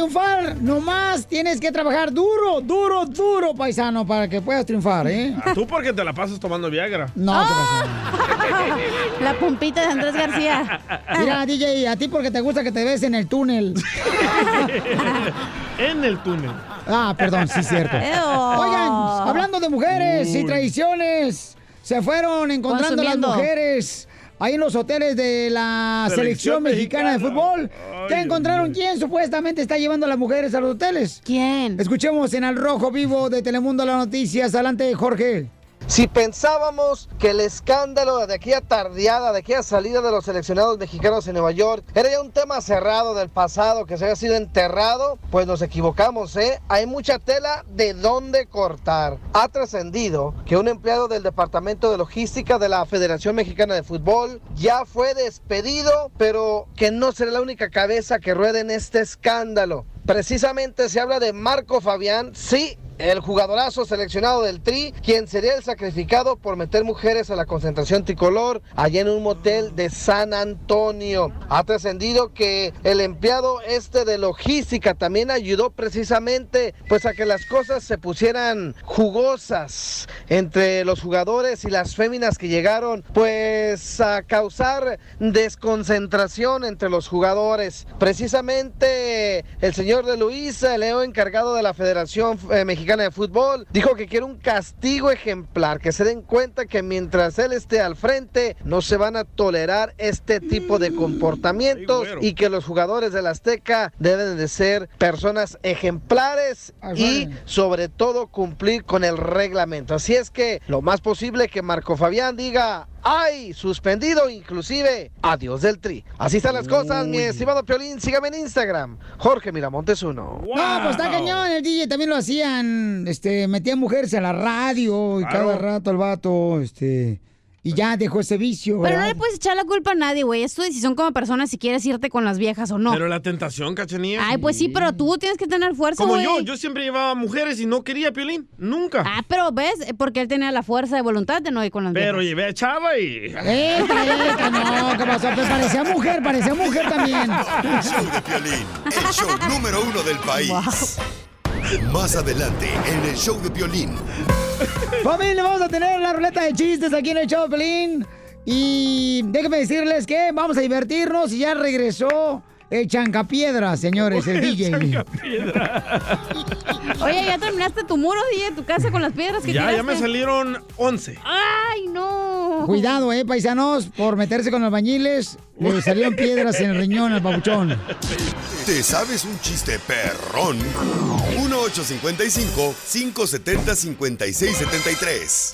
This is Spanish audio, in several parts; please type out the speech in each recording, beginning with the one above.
Triunfar nomás tienes que trabajar duro, duro, duro, paisano, para que puedas triunfar, ¿eh? Ah, Tú porque te la pasas tomando Viagra. No. La pompita de Andrés García. Mira, DJ, a ti porque te gusta que te ves en el túnel. en el túnel. Ah, perdón, sí, cierto. Oigan, hablando de mujeres y traiciones, se fueron encontrando las mujeres ahí en los hoteles de la selección, Selección mexicana, de fútbol. Ay, ¿Qué encontraron? Dios. ¿Quién supuestamente está llevando a las mujeres a los hoteles? ¿Quién? Escuchemos en Al Rojo Vivo de Telemundo las noticias. Adelante, Jorge. Si pensábamos que el escándalo de aquella tardeada, de aquella salida de los seleccionados mexicanos en Nueva York, era ya un tema cerrado del pasado que se había sido enterrado, pues nos equivocamos, ¿eh? Hay mucha tela de dónde cortar. Ha trascendido que un empleado del Departamento de Logística de la Federación Mexicana de Fútbol ya fue despedido, pero que no será la única cabeza que ruede en este escándalo. Precisamente se habla de Marco Fabián, sí, el jugadorazo seleccionado del Tri, quien sería el sacrificado por meter mujeres a la concentración tricolor allá en un motel de San Antonio. Ha trascendido que el empleado este de logística también ayudó precisamente pues a que las cosas se pusieran jugosas entre los jugadores y las féminas que llegaron pues a causar desconcentración entre los jugadores. Precisamente el señor de Luisa, el encargado de la Federación eh, Mexicana de Fútbol, dijo que quiere un castigo ejemplar, que se den cuenta que mientras él esté al frente no se van a tolerar este tipo de comportamientos y que los jugadores del Azteca deben de ser personas ejemplares Ay, y sobre todo cumplir con el reglamento. Así es que lo más posible que Marco Fabián diga, ay, suspendido inclusive, adiós del tri. Así están las cosas, mi estimado Piolín, sígame en Instagram, Jorge Miramontes uno. No, pues está cañón, el DJ también lo hacían, este, metían mujeres a la radio y Claro. cada rato el vato, este, y ya dejó ese vicio. Pero no ¿verdad? le puedes echar la culpa a nadie, güey. Es tu decisión como persona si quieres irte con las viejas o no. Pero la tentación, cachanía. Ay, pues sí, pero tú tienes que tener fuerza, Como güey. yo, yo siempre llevaba mujeres y no quería Piolín. Nunca. Ah, pero ves, porque él tenía la fuerza de voluntad de no ir con las Pero viejas. llevé a Chava y. Eta, eta, no, ¿qué pasó? Pues parecía mujer, parecía mujer también. El show de Piolín, el show número uno del país. Más adelante, en el show de Piolín. Familia, vamos a tener la ruleta de chistes aquí en el show de Pelín. Y déjenme decirles que vamos a divertirnos y ya regresó el chancapiedra, señores, el DJ. Oye, ¿ya terminaste tu muro, DJ, tu casa con las piedras que Ya, tiraste? ya me salieron 11. ¡Ay, no! Cuidado, eh, paisanos, por meterse con albañiles. Le salieron piedras en el riñón al papuchón. ¿Te sabes un chiste perrón? 1-855-570-5673.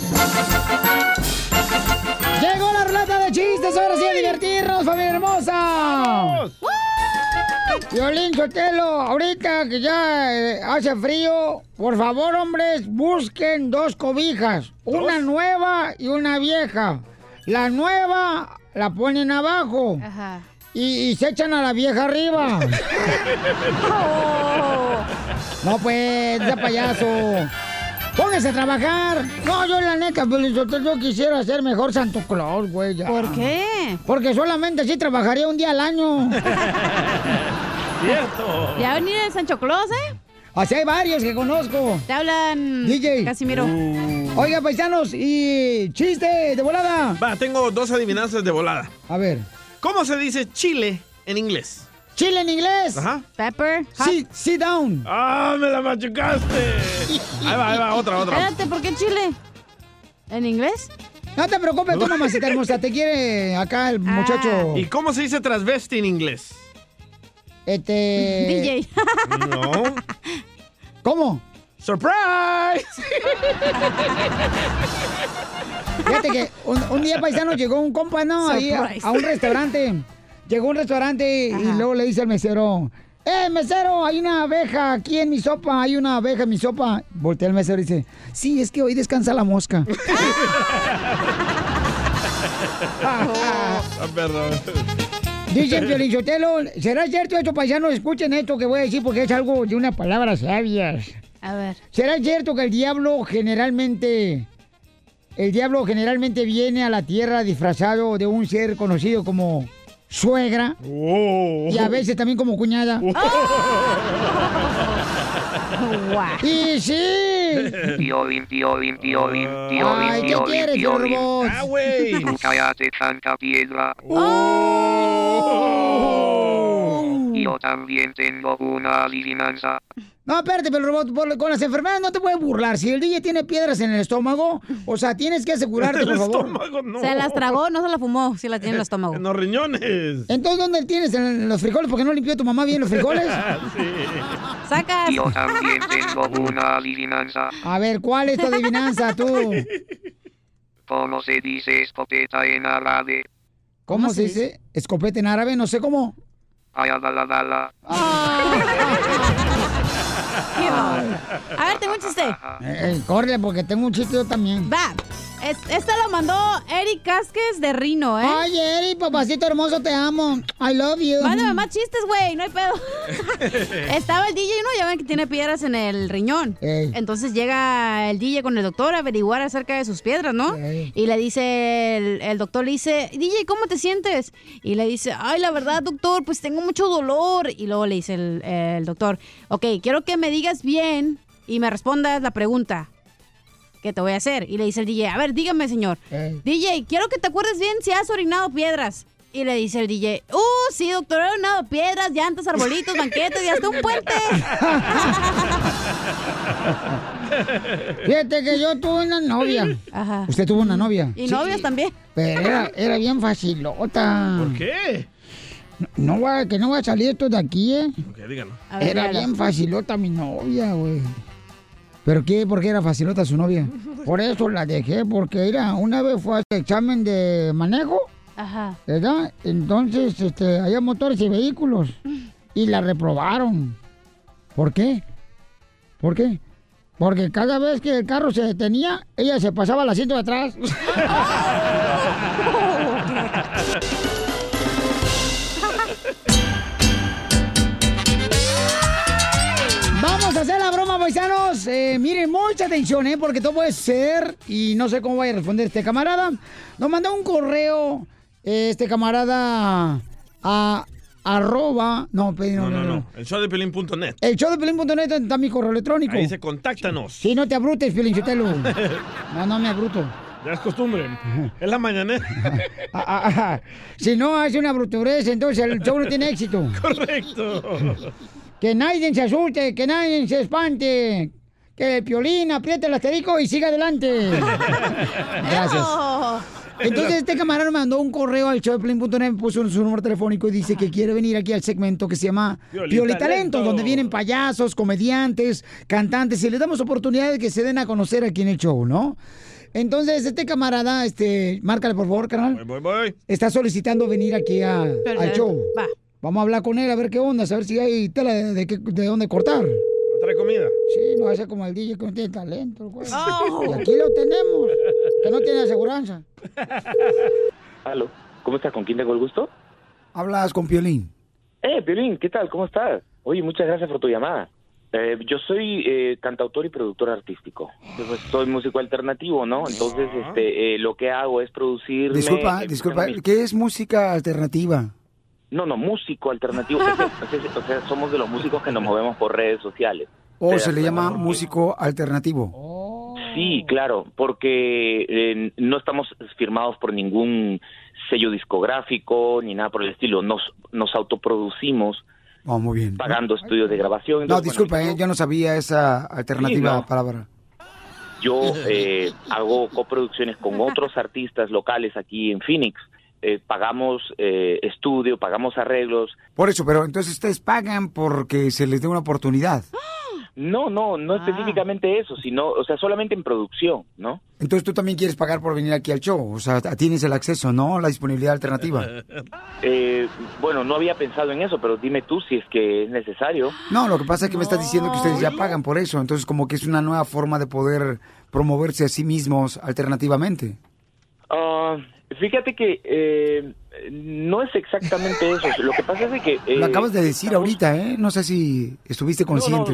Llegó la ruleta de chistes, ahora sí a divertirnos, familia hermosa. Violín Sotelo, ahorita que ya eh, hace frío, por favor, hombres, busquen dos cobijas, una nueva y una vieja. La nueva la ponen abajo Ajá. y, y se echan a la vieja arriba. No, pues, ya payaso. Póngase a trabajar. No, yo la neta, Violín Sotelo, yo quisiera ser mejor Santo Claus, güey. ya. ¿Por qué? Porque solamente así trabajaría un día al año. Cierto. ¿Ya venir el Sancho Claus, eh? Así hay varios que conozco. Te hablan... DJ. Casimiro. Uh. Oiga, paisanos, y chiste de volada. Va, tengo dos adivinanzas de volada. A ver. ¿Cómo se dice chile en inglés? Chile en inglés. Ajá. Pepper. hot. Sit, sit down. ¡Ah, me la machucaste! Ahí va, ahí va, otra, otra. Espérate, ¿por qué Chile? ¿En inglés? No te preocupes, tú, mamacita hermosa. Te quiere acá el muchacho. ¿Y cómo se dice transvesti en inglés? Este. DJ. No. ¿Cómo? ¡Surprise! Fíjate que un, un día paisano llegó un compa, ¿no? Ahí a un restaurante. Llegó a un restaurante y Ajá. luego le dice al mesero. ¡Eh, mesero! Hay una abeja aquí en mi sopa. Hay una abeja en mi sopa. Voltea el mesero y dice: Sí, es que hoy descansa la mosca. Ah, perdón. Dice Piolín Sotelo, ¿será cierto esto, paisanos? Escuchen esto que voy a decir porque es algo de unas palabras sabias. A ver. ¿Será cierto que el diablo generalmente... El diablo generalmente viene a la tierra disfrazado de un ser conocido como suegra Oh. y a veces también como cuñada? ¡Y sí! Piolín, piolín, piolín, piolín, Ay, ¿qué quieres, piolín. robot? Ah, güey. Tú cállate, tanta piedra. Yo también tengo una adivinanza. No, espérate, pero robot, por- con las enfermedades no te puedes burlar. Si el DJ tiene piedras en el estómago, o sea, tienes que asegurarte, El por favor. estómago, no. Se las tragó, no se la fumó, si la tiene en el estómago. En los riñones. Entonces, ¿dónde tienes en los frijoles? ¿Por qué no limpió tu mamá bien los frijoles? Sacas. Yo también tengo una adivinanza. A ver, ¿cuál es tu adivinanza, tú? ¿Cómo se dice escopeta en árabe? ¿Cómo se dice? Escopeta en árabe, no sé cómo. Qué bárbaro. A ver, tengo un chiste. Eh, eh, corre, porque tengo un chiste yo también. Va. Es- este lo mandó Eric Casques de Rino, ¿eh? Ay, Eri, papacito hermoso, te amo. I love you. Mándame más chistes, güey, no hay pedo. Estaba el DJ, ¿no? Ya ven que tiene piedras en el riñón. Ey. Entonces llega el DJ con el doctor a averiguar acerca de sus piedras, ¿no? Ey. Y le dice, el, el doctor le dice, DJ, ¿cómo te sientes? Y le dice, ay, la verdad, doctor, pues tengo mucho dolor. Y luego le dice el, el doctor, ok, quiero que me digas bien y me respondas la pregunta que te voy a hacer. Y le dice el DJ, a ver, dígame, señor. Ey. DJ, quiero que te acuerdes bien si has orinado piedras. Y le dice el DJ, uh, sí, doctor, he orinado piedras, llantas, arbolitos, banquetes y hasta un puente. Fíjate que yo tuve una novia. Ajá. ¿Usted tuvo una novia? Y novios también. Pero era, era bien facilota. ¿Por qué? No va, que no va a salir esto de aquí, ¿eh? Ok, ver, Era dígalo. bien facilota mi novia, güey. ¿Pero qué? ¿Por qué era facilota su novia? Por eso la dejé, porque era, una vez fue a hacer examen de manejo, Ajá. ¿verdad? Entonces, este, había motores y vehículos. Y la reprobaron. ¿Por qué? ¿Por qué? Porque cada vez que el carro se detenía, ella se pasaba al asiento de atrás. hacer la broma, paisanos. Eh, miren, mucha atención, ¿eh? Porque todo puede ser, y no sé cómo vaya a responder este camarada. Nos mandó un correo, eh, este camarada, a arroba... No, pe- No, no, no. El show de pelín.net. El show de Pelín.net está mi correo electrónico. Ahí dice contáctanos. Sí, no te abrutes, Piolín Sotelo. No, no me abruto. Ya es costumbre. Es la mañanera. Ah, ah, ah. Si no hace una bruturez, entonces el show no tiene éxito. Correcto. Que nadie se asuste, que nadie se espante. Que el piolín apriete el asterisco y siga adelante. Gracias. Entonces este camarada me mandó un correo al showdeplin.net, puso su número telefónico y dice que quiere venir aquí al segmento que se llama Piolín Piolitalentos, Talento. donde vienen payasos, comediantes, cantantes y les damos oportunidad de que se den a conocer aquí en el show, ¿no? Entonces este camarada, este, márcale por favor, Voy, carnal, voy, voy. está solicitando venir aquí a- al show. Va. Vamos a hablar con él a ver qué onda, a ver si hay tela de, de qué- de dónde cortar. ¿No trae comida? Sí, no va a ser como el DJ que no tiene talento, güey. Oh. Y aquí lo tenemos, que no tiene aseguranza. Aló, ¿cómo estás? ¿Con quién tengo el gusto? Hablas con Piolín. Eh, Piolín, ¿qué tal? ¿Cómo estás? Oye, muchas gracias por tu llamada. Eh, yo soy eh, cantautor y productor artístico. Pues, soy músico alternativo, ¿no? Entonces, Ah. este, eh, lo que hago es producir. Disculpa, disculpa, ¿qué es música alternativa? No, no, músico alternativo. o, sea, somos de los músicos que nos movemos por redes sociales. ¿O ¿Te se le llama músico alternativo? Sí, claro, porque eh, no estamos firmados por ningún sello discográfico ni nada por el estilo. Nos, nos autoproducimos Oh, muy bien. pagando estudios de grabación. No, disculpa, bueno, eh, yo no sabía esa alternativa Sí, no. palabra. Yo eh, hago coproducciones con otros artistas locales aquí en Phoenix. Eh, pagamos eh, estudio, pagamos arreglos. Por eso, pero entonces ustedes pagan porque se les dé una oportunidad. No, no, no Ah. específicamente eso, sino, o sea, solamente en producción, ¿no? Entonces tú también quieres pagar por venir aquí al show. O sea, tienes el acceso, ¿no? La disponibilidad alternativa. Eh, bueno, no había pensado en eso, pero dime tú si es que es necesario. No, lo que pasa es que me estás diciendo que ustedes ya pagan por eso. Entonces como que es una nueva forma de poder promoverse a sí mismos alternativamente. Ah, Fíjate que eh, no es exactamente eso. Lo que pasa es de que... eh, Lo acabas de decir ahorita, ¿eh? No sé si estuviste consciente.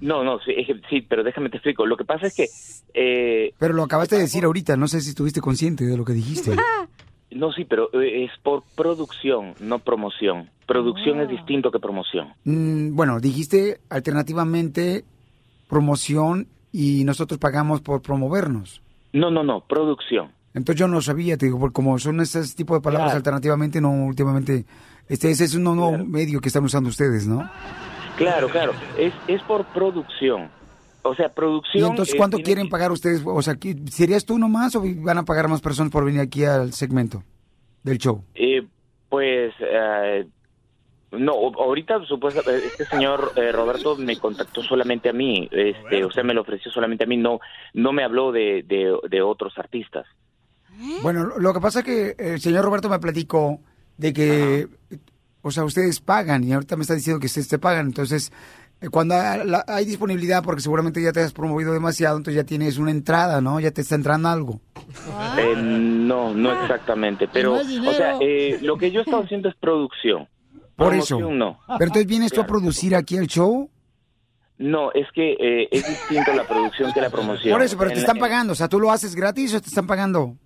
No, no, sí, sí, pero déjame te explico. Lo que pasa es que... eh, Pero lo acabaste de decir ahorita, no sé si estuviste consciente de lo que dijiste. no, sí, pero eh, es por producción, no promoción. Producción es distinto que promoción. Mm, bueno, dijiste alternativamente promoción y nosotros pagamos por promovernos. No, no, no, producción. Entonces yo no sabía, te digo, porque como son ese tipo de palabras Claro. alternativamente, no últimamente, este ese es un nuevo medio que están usando ustedes, ¿no? Claro, claro, es, es por producción. O sea, Y producción... entonces, eh, ¿cuánto tiene- quieren pagar ustedes? O sea, ¿qui- ¿serías tú nomás o van a pagar más personas por venir aquí al segmento del show? Eh, pues, eh, no, ahorita supuesta, este señor eh, Roberto me contactó solamente a mí, este, o sea, me lo ofreció solamente a mí, no, no me habló de, de, de otros artistas. Bueno, lo- que pasa es que el señor Roberto me platicó de que, o sea, ustedes pagan y ahorita me está diciendo que ustedes te pagan. Entonces, eh, cuando hay, disponibilidad, porque seguramente ya te has promovido demasiado, entonces ya tienes una entrada, ¿no? Ya te está entrando algo. Eh, no, no exactamente, pero, no es dinero. o sea, eh, lo que yo he estado haciendo es producción. Por eso. No. Pero entonces vienes tú a producir aquí el show. No, es que eh, es distinto la producción que la promoción. Por eso, pero te están pagando. O sea, ¿tú lo haces gratis o te están pagando?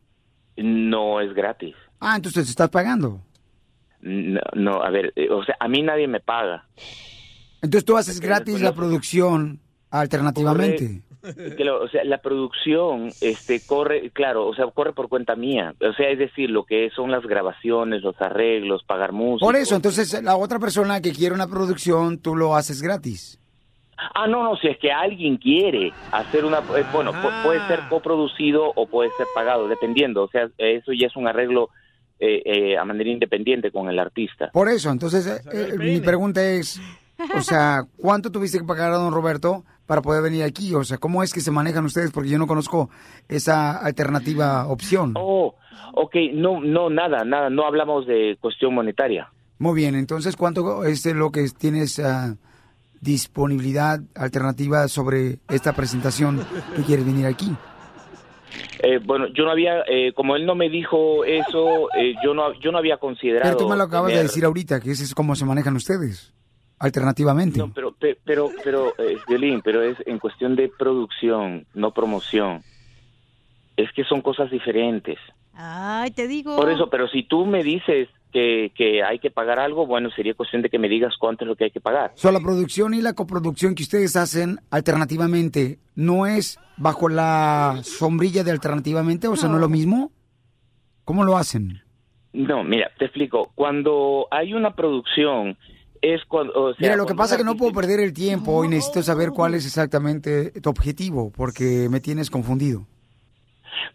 No es gratis. Ah, entonces te estás pagando. No, no, a ver, eh, o sea, a mí nadie me paga. Entonces tú haces gratis la producción alternativamente. Que lo- o sea, la producción este corre, claro, o sea, corre por cuenta mía. O sea, es decir, lo que son las grabaciones, los arreglos, pagar música. Por eso, entonces la otra persona que quiere una producción, tú lo haces gratis. Ah, no, no, si es que alguien quiere hacer una, eh, bueno, pu- puede ser coproducido o puede ser pagado, dependiendo. O sea, eso ya es un arreglo eh, eh, a manera independiente con el artista. Por eso, entonces eh, eh, mi pregunta es, o sea, ¿cuánto tuviste que pagar a don Roberto para poder venir aquí? O sea, ¿cómo es que se manejan ustedes? Porque yo no conozco esa alternativa opción. Oh, ok, no, no, nada, nada, no hablamos de cuestión monetaria. Muy bien, entonces, ¿cuánto es lo que tienes ah, disponibilidad alternativa sobre esta presentación que quieres venir aquí? Eh, bueno, yo no había, eh, como él no me dijo eso, eh, yo no, yo no había considerado. Pero tú me lo acabas de decir ahorita, que ese es cómo se manejan ustedes, alternativamente. No, pero, pe- pero, pero, eh, Violín, pero es en cuestión de producción, no promoción. Es que son cosas diferentes. Ay, te digo. Por eso, pero si tú me dices que, que hay que pagar algo, bueno, sería cuestión de que me digas cuánto es lo que hay que pagar. So, la producción y la coproducción que ustedes hacen alternativamente, ¿no es bajo la sombrilla de alternativamente? O sea, ¿no es lo mismo? ¿Cómo lo hacen? No, mira, te explico. Cuando hay una producción, es cuando... o sea, Mira, lo que pasa es que no puedo perder el tiempo y necesito saber cuál es exactamente tu objetivo, porque me tienes confundido.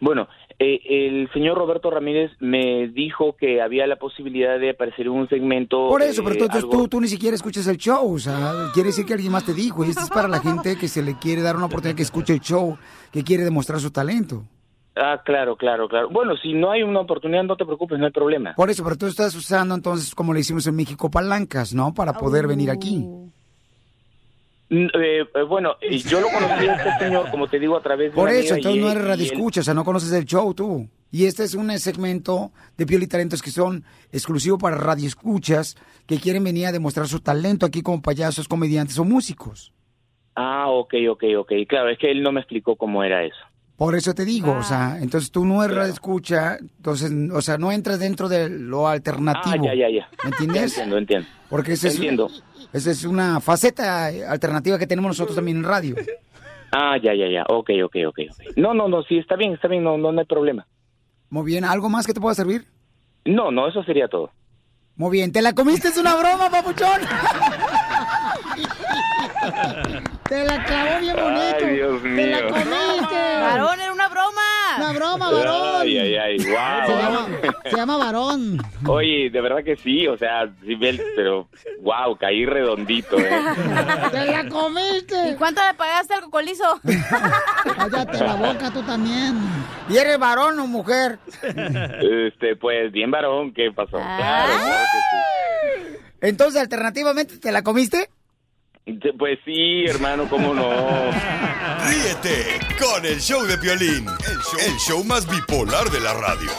Bueno, eh, el señor Roberto Ramírez me dijo que había la posibilidad de aparecer en un segmento. Por eso, pero eh, tú, tú- algo- tú, tú ni siquiera escuchas el show, o sea, quiere decir que alguien más te dijo, y esto es para la gente que se le quiere dar una oportunidad que escuche el show, que quiere demostrar su talento. Ah, claro, claro, claro. Bueno, si no hay una oportunidad, no te preocupes, no hay problema. Por eso, pero tú estás usando entonces, como le hicimos en México, palancas, ¿no? Para poder venir aquí. Eh, eh, bueno, yo lo conocí a este señor, como te digo, a través de Por eso, entonces y no eres y radio él- escucha, o sea, no conoces el show tú. Y este es un segmento de Pioli y Talentos que son exclusivos para radio escuchas que quieren venir a demostrar su talento aquí como payasos, comediantes o músicos. Ah, ok, ok, ok. Claro, es que él no me explicó cómo era eso. Por eso te digo, o sea, entonces tú no eres radio escucha, entonces, o sea, no entras dentro de lo alternativo. Ah, ya, ya, ya. ¿Me entiendes? Entiendo, entiendo. Porque esa es, Entiendo. Esa es una faceta alternativa que tenemos nosotros también en radio. Ah, ya, ya, ya. Ok, ok, ok. ok. No, no, no, sí, está bien, está bien, no, no, no hay problema. Muy bien, ¿algo más que te pueda servir? No, no, eso sería todo. Muy bien, ¿te la comiste? Es una broma, papuchón. Te la clavó bien bonito. Ay, Dios Te la mío. comiste. Varón, era una broma. Una broma, varón. Ay, ay, ay, Se wow. llama, se llama varón. Oye, de verdad que sí, o sea, sí, pero wow, caí redondito, ¿eh? Te la comiste. ¿Y cuánto le pagaste al cocolizo? Cállate la boca tú también. ¿Y eres varón o mujer? Este, pues, bien varón, ¿qué pasó? Claro, claro que sí. Entonces, alternativamente, ¿te la comiste? Pues sí, hermano, cómo no. Ríete con el show de Piolín, el show, más bipolar de la radio.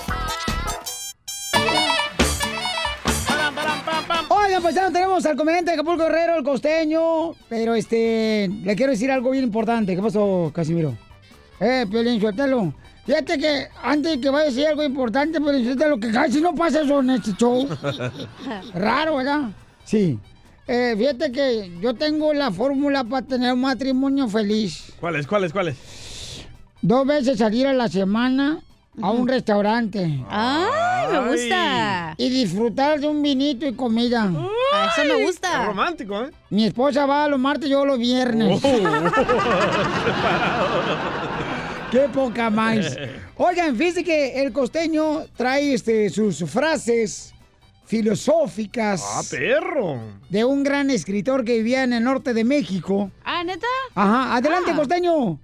Oigan, pues ya no tenemos al comediante de Acapulco Herrero, el costeño, pero este, le quiero decir algo bien importante. ¿Qué pasó, Casimiro? Eh, Piolín, suéltalo. Fíjate que antes que vaya a decir algo importante, pero lo que casi no pasa son este show. Raro, ¿verdad? Sí. Eh, fíjate que yo tengo la fórmula para tener un matrimonio feliz. ¿Cuáles, cuáles, cuáles? Dos veces salir a la semana a un restaurante. ¡Ay, me gusta! Y disfrutar de un vinito y comida. A eso me gusta. Es romántico, ¿eh? Mi esposa va los martes, yo los viernes. ¡Qué poca más! Oigan, fíjense que el costeño trae este, sus frases filosóficas ¡Ah, perro! de un gran escritor que vivía en el norte de México. ¿Ah, neta? Ajá, adelante, Ah. costeño.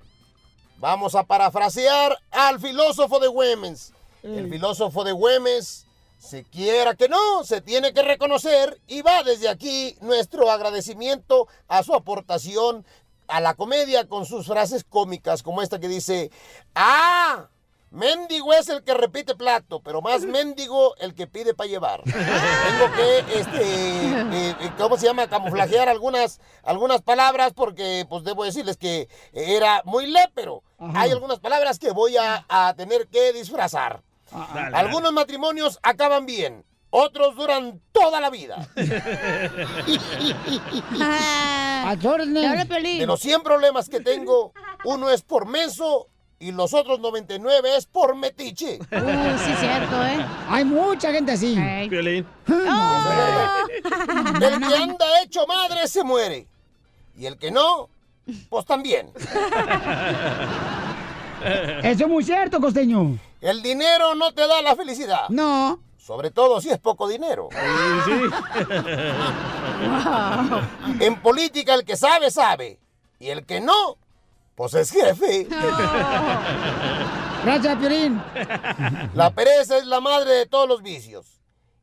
Vamos a parafrasear al filósofo de Güemes. El filósofo de Güemes, se quiera que no, se tiene que reconocer y va desde aquí nuestro agradecimiento a su aportación a la comedia con sus frases cómicas como esta que dice, ah, mendigo es el que repite plato, pero más mendigo el que pide para llevar. Tengo que, este, eh, eh, ¿cómo se llama? Camuflajear algunas, algunas palabras porque, pues, debo decirles que era muy lépero. Hay algunas palabras que voy a, a tener que disfrazar. Dale, Algunos matrimonios acaban bien, otros duran toda la vida. A órdenes. De los 100 problemas que tengo, uno es por menso y los otros 99 es por metiche. Uh, sí, cierto, ¿eh? Hay mucha gente así. Piolín. El que anda hecho madre se muere. Y el que no, pues también. Eso es muy cierto, costeño. El dinero no te da la felicidad. No. Sobre todo si es poco dinero. Sí, En política el que sabe, sabe. Y el que no, pues es jefe. Gracias, Piolín. La pereza es la madre de todos los vicios.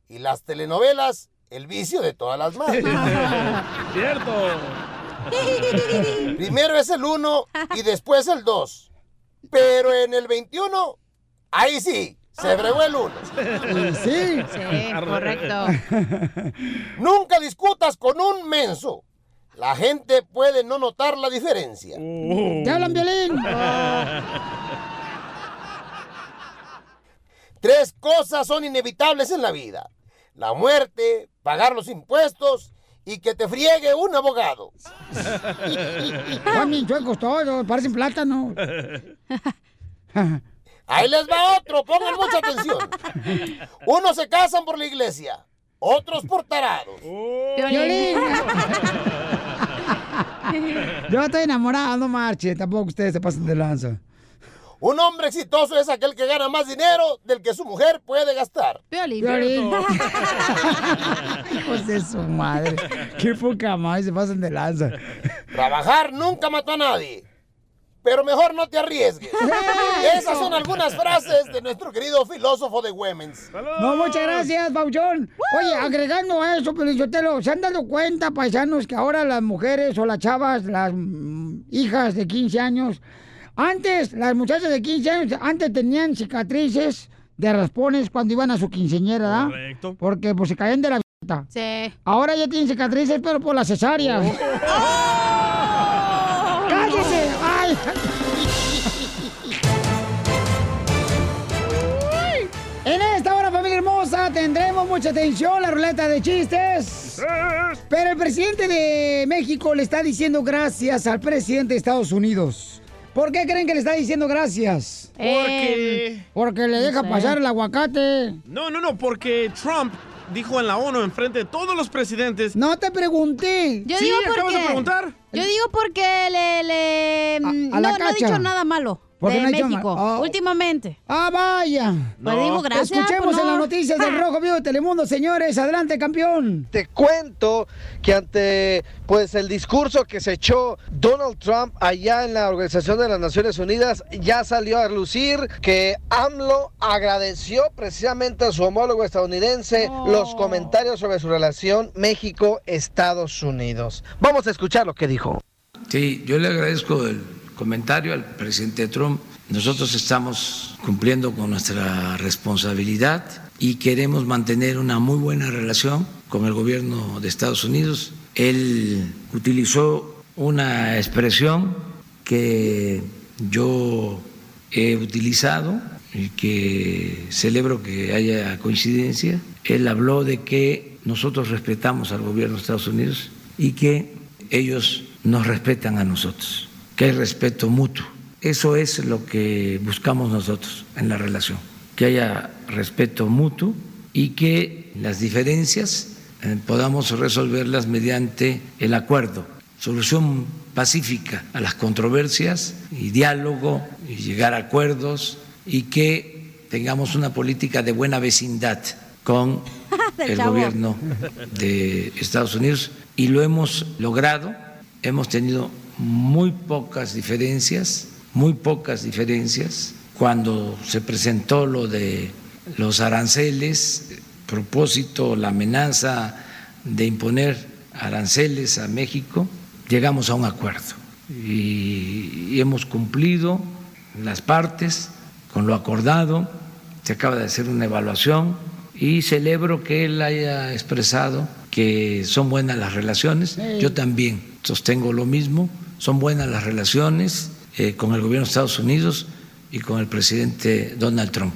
Y las telenovelas, el vicio de todas las madres. Cierto. Primero es el 1 y después el 2. Pero en el 21, ahí sí, se bregó el 1. Sí. Sí, correcto. Nunca discutas con un menso. La gente puede no notar la diferencia. ¿Te hablan, Violín? Tres cosas son inevitables en la vida. La muerte, pagar los impuestos y que te friegue un abogado. Bien chuecos todos, parecen plátano. Ahí les va otro, pongan mucha atención. Unos se casan por la iglesia, otros por tarados. Violín. Yo estoy enamorado, no marche. Tampoco ustedes se pasen de lanza. Un hombre exitoso es aquel que gana más dinero del que su mujer puede gastar. Violín. Hijos de su madre. Qué poca más se pasan de lanza. Trabajar nunca mató a nadie. Pero mejor no te arriesgues. Esas son algunas frases de nuestro querido filósofo de Women's. No, muchas gracias, Pauchón. Oye, agregando a eso, Pelizotelo, ¿se han dado cuenta, paisanos, que ahora las mujeres o las chavas, las mm, hijas de 15 años, antes, las muchachas de 15 años, antes tenían cicatrices de raspones cuando iban a su quinceñera, ¿verdad? Correcto. Porque pues se caían de la. Sí. Ahora ya tienen cicatrices, pero por la cesárea. ¡Cállese! ¡Ay! En esta hora, familia hermosa, tendremos mucha atención, la ruleta de chistes. Pero el presidente de México le está diciendo gracias al presidente de Estados Unidos. ¿Por qué creen que le está diciendo gracias? Porque... Porque le deja pasar el aguacate. No, no, no, porque Trump dijo en la ONU, enfrente de todos los presidentes... No te pregunté. Yo Sí, digo acabas porque... de preguntar. Yo digo porque le... le A- a la no, no ha cacha. dicho nada malo ¿Por de no México, ma- oh. últimamente. Ah, vaya. Pues digo gracias. Escuchemos pues en no. las noticias del Rojo Vivo de Telemundo, señores. Adelante, campeón. Te cuento que ante pues el discurso que se echó Donald Trump allá en la Organización de las Naciones Unidas ya salió a lucir que AMLO agradeció precisamente a su homólogo estadounidense los comentarios sobre su relación México-Estados Unidos. Vamos a escuchar lo que dijo. Sí, yo le agradezco el comentario al presidente Trump. Nosotros estamos cumpliendo con nuestra responsabilidad y queremos mantener una muy buena relación con el gobierno de Estados Unidos. Él utilizó una expresión que yo he utilizado y que celebro que haya coincidencia. Él habló de que nosotros respetamos al gobierno de Estados Unidos y que ellos nos respetan a nosotros, que hay respeto mutuo. Eso es lo que buscamos nosotros en la relación, que haya respeto mutuo y que las diferencias eh, podamos resolverlas mediante el acuerdo, solución pacífica a las controversias y diálogo y llegar a acuerdos y que tengamos una política de buena vecindad con el gobierno de Estados Unidos y lo hemos logrado. Hemos tenido muy pocas diferencias, muy pocas diferencias. Cuando se presentó lo de los aranceles, propósito, la amenaza de imponer aranceles a México, llegamos a un acuerdo y, y hemos cumplido las partes con lo acordado. Se acaba de hacer una evaluación y celebro que él haya expresado que son buenas las relaciones. Yo también sostengo lo mismo. Son buenas las relaciones eh, con el gobierno de Estados Unidos y con el presidente Donald Trump.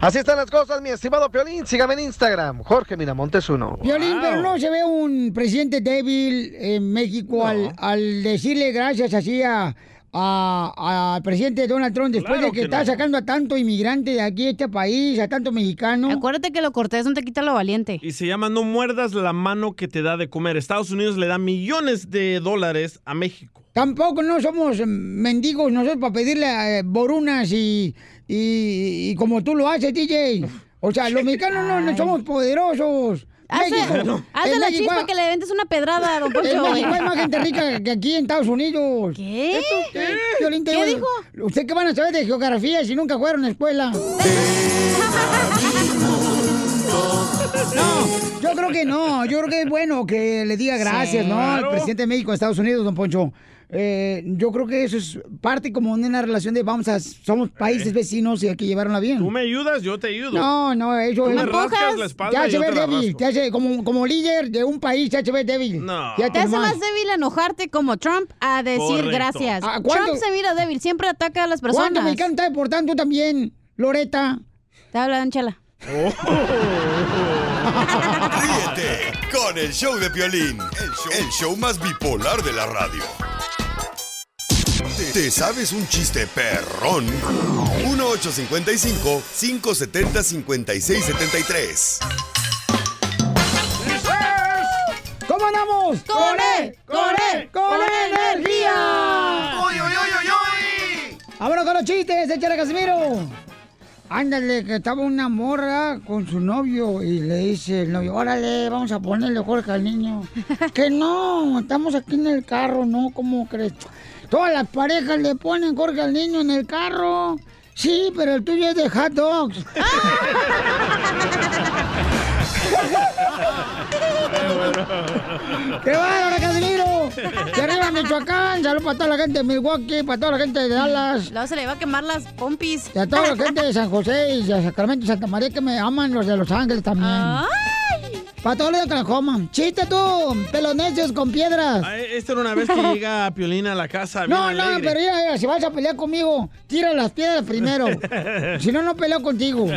Así están las cosas, mi estimado Piolín. Sígame en Instagram, Jorge Miramontes uno. Violín, pero no se ve un presidente débil en México al, al decirle gracias así a- a- al presidente Donald Trump después Claro de que, que está no. sacando a tanto inmigrante de aquí, a este país, a tanto mexicano. Acuérdate que lo cortés no te quita lo valiente. Y se llama No muerdas la mano que te da de comer. Estados Unidos le da millones de dólares a México. Tampoco no somos eh, mendigos nosotros para pedirle eh, borunas y, y, y como tú lo haces, DJ. O sea, los mexicanos no, no somos poderosos. Hace, hace en la México- chispa que le ventes una pedrada, don En Poncho. México hay más gente rica que aquí en Estados Unidos. ¿Qué? Esto, ¿qué? ¿Qué dijo? ¿Usted qué van a saber de geografía si nunca fueron a escuela? No, yo creo que no. Yo creo que es bueno que le diga gracias, Sí. ¿no? Al Claro. presidente de México, de Estados Unidos, don Poncho. Eh, yo creo que eso es parte como de una relación de vamos a somos países vecinos y hay que llevarla bien. Tú me ayudas, yo te ayudo. No, no, eso Tú me es. rascas la espalda Te y hace yo ver te la débil, te hace como, como líder de un país, te hace ver débil. No. Fíjate Te hace nomás. más débil enojarte como Trump a decir Correcto. gracias. ¿A cuánto- Trump se mira débil, siempre ataca a las ¿Cuánto personas. mexicano está deportando también, Loreta? Te hablan, chala. Ríete con el show de Piolín, el show, el show más bipolar de la radio. ¿Te, te sabes un chiste perrón? 1855-570-5673. ¿Cómo andamos? ¡Con él! ¡Con él! ¡Con energía! ¡Uy, uy, uy, uy, uy! ¡Vámonos con los chistes! ¡Échale, Casimiro! Ándale, que estaba una morra con su novio y le dice el novio, órale, vamos a ponerle Jorge al niño. que no, estamos aquí en el carro, ¿no? ¿Cómo crees? Todas las parejas le ponen Jorge al niño en el carro. Sí, pero el tuyo es de hot dogs. ¡Qué bárbaro, Casimiro! ¡De arriba, Michoacán! ¡Salud para toda la gente de Milwaukee, para toda la gente de Dallas! Luego se le va a quemar las pompis. Y a toda la gente de San José y de Sacramento y Santa María que me aman, los de Los Ángeles también. Ay. Para todos los de Oklahoma. ¡Chiste tú! ¡Pelonecios con piedras! Ay, Esta era una vez que llega Piolín a la casa. No, bien no, alegre. pero mira, mira, si vas a pelear conmigo, tira las piedras primero. si no, no peleo contigo.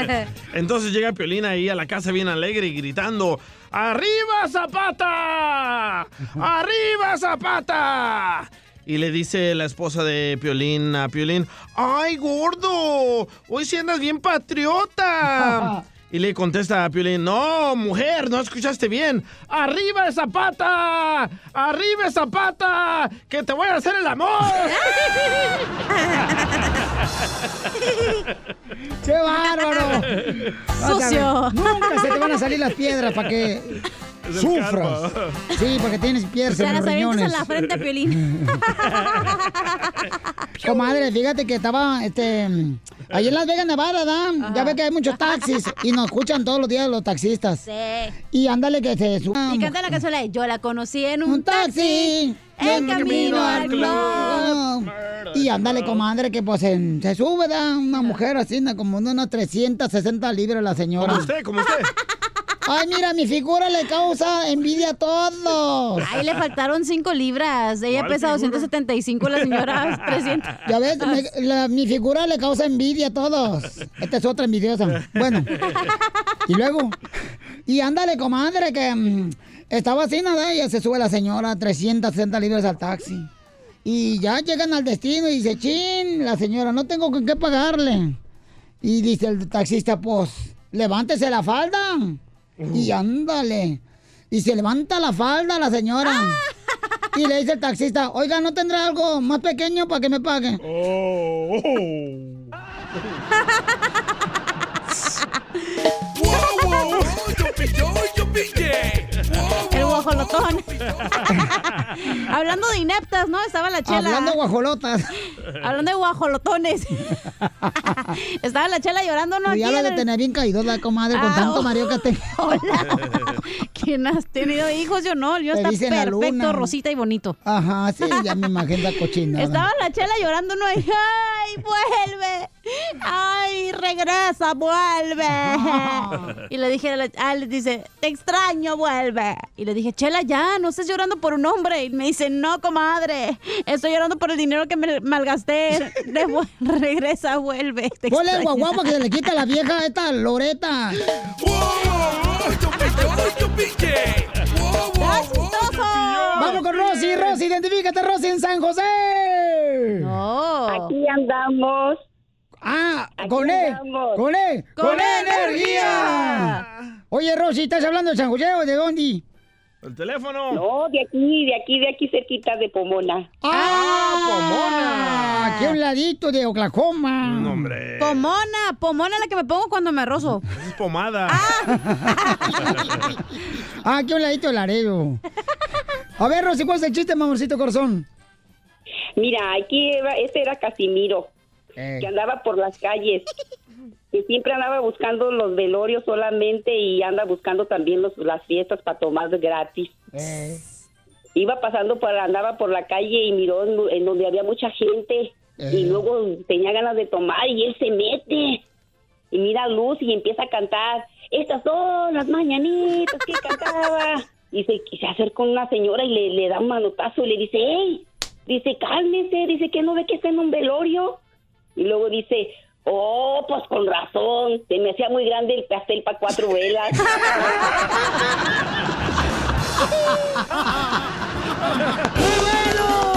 Entonces llega Piolín ahí a la casa bien alegre y gritando: ¡Arriba Zapata! ¡Arriba Zapata! Y le dice la esposa de Piolín a Piolín: ¡Ay, gordo! Hoy sí andas bien patriota. Y le contesta a Piolín, no, mujer, no escuchaste bien. ¡Arriba Zapata! ¡Arriba Zapata! ¡Que te voy a hacer el amor! ¡Qué bárbaro! Sucio. Nunca se te van a salir las piedras para que Es sufras. karma. Sí, porque tienes piedras Se en las los avientas riñones. en la frente a Piolín. Comadre, fíjate que estaba, este, allí en Las Vegas, Nevada, ¿da? Ya ve que hay muchos taxis y nos escuchan todos los días los taxistas. Sí. Y ándale que se sube. Y canta la canción de Yo la conocí en un, un taxi. En camino al club. Y ándale, comadre, que pues en- se sube, da una mujer así, ¿no? como de unas 360 libras la señora. Como usted, como usted. Ay, mira, mi figura le causa envidia a todos. Ay, le faltaron 5 libras. Ella ¿Cuál pesa figura? 275, la señora 300. Ya ves, me- la- mi figura le causa envidia a todos. Esta es otra envidiosa. Bueno. Y luego, y ándale, comadre, que mm, estaba así, nada, y se sube la señora 360 libras al taxi. Y ya llegan al destino y dice, chin, la señora, no tengo con qué pagarle. Y dice el taxista, pues, levántese la falda. Y ándale. Y se levanta la falda la señora. Y le dice el taxista, oiga, ¿no tendrá algo más pequeño para que me pague? El guajolotón. Hablando de ineptas, ¿no? Estaba la chela. Hablando de guajolotas. Hablando de guajolotones. Estaba la chela llorando, ¿no? Pues ya en de tener bien caído la comadre con Ah, tanto oh. mareo que tengo. ¿Quién has tenido hijos? Yo no. Yo Te está la perfecto, rosita y bonito. Ajá, sí, ya me imagino la cochinada. Estaba la chela llorando, ¿no? Y, ¡Ay, vuelve! ¡Ay, regresa, vuelve! Y le dije, a la- ah, le dice, te extraño, vuelve. Y le dije, Chela, ya, no estés llorando por un hombre. Y me dice, no, comadre, estoy llorando por el dinero que me malgasté. Regresa, vuelve. el extraño". guaguamo que se le quita a la vieja esta Loreta. Vamos con Rosy, Rosy, identifícate, Rosy, en San José. No. Aquí andamos. Ah, Aquí con él, andamos. con él, con, ¡Con energía. Oye, Rosy, ¿estás hablando de San José o de dónde? El teléfono. No, de aquí, de aquí, de aquí cerquita de Pomona. ¡Ah, Aquí a un ladito de Oklahoma. No, hombre. Pomona, pomona la que me pongo cuando me rozo. Esa es pomada. Ah, aquí a un ladito de Laredo. A ver, Rosy, ¿cuál es el chiste, mamorcito corazón? Mira, aquí era, este era Casimiro, Eh. que andaba por las calles, que siempre andaba buscando los velorios solamente y anda buscando también los, las fiestas para tomar gratis. Eh. Iba pasando por, andaba por la calle y miró en, en donde había mucha gente y Eh. luego tenía ganas de tomar y él se mete y mira luz y empieza a cantar. Estas son las mañanitas que cantaba. Y se, se acerca una señora y le, le da un manotazo y le dice, hey, dice, cálmese, dice que no ve que está en un velorio. Y luego dice, oh, pues con razón, se me hacía muy grande el pastel para cuatro velas.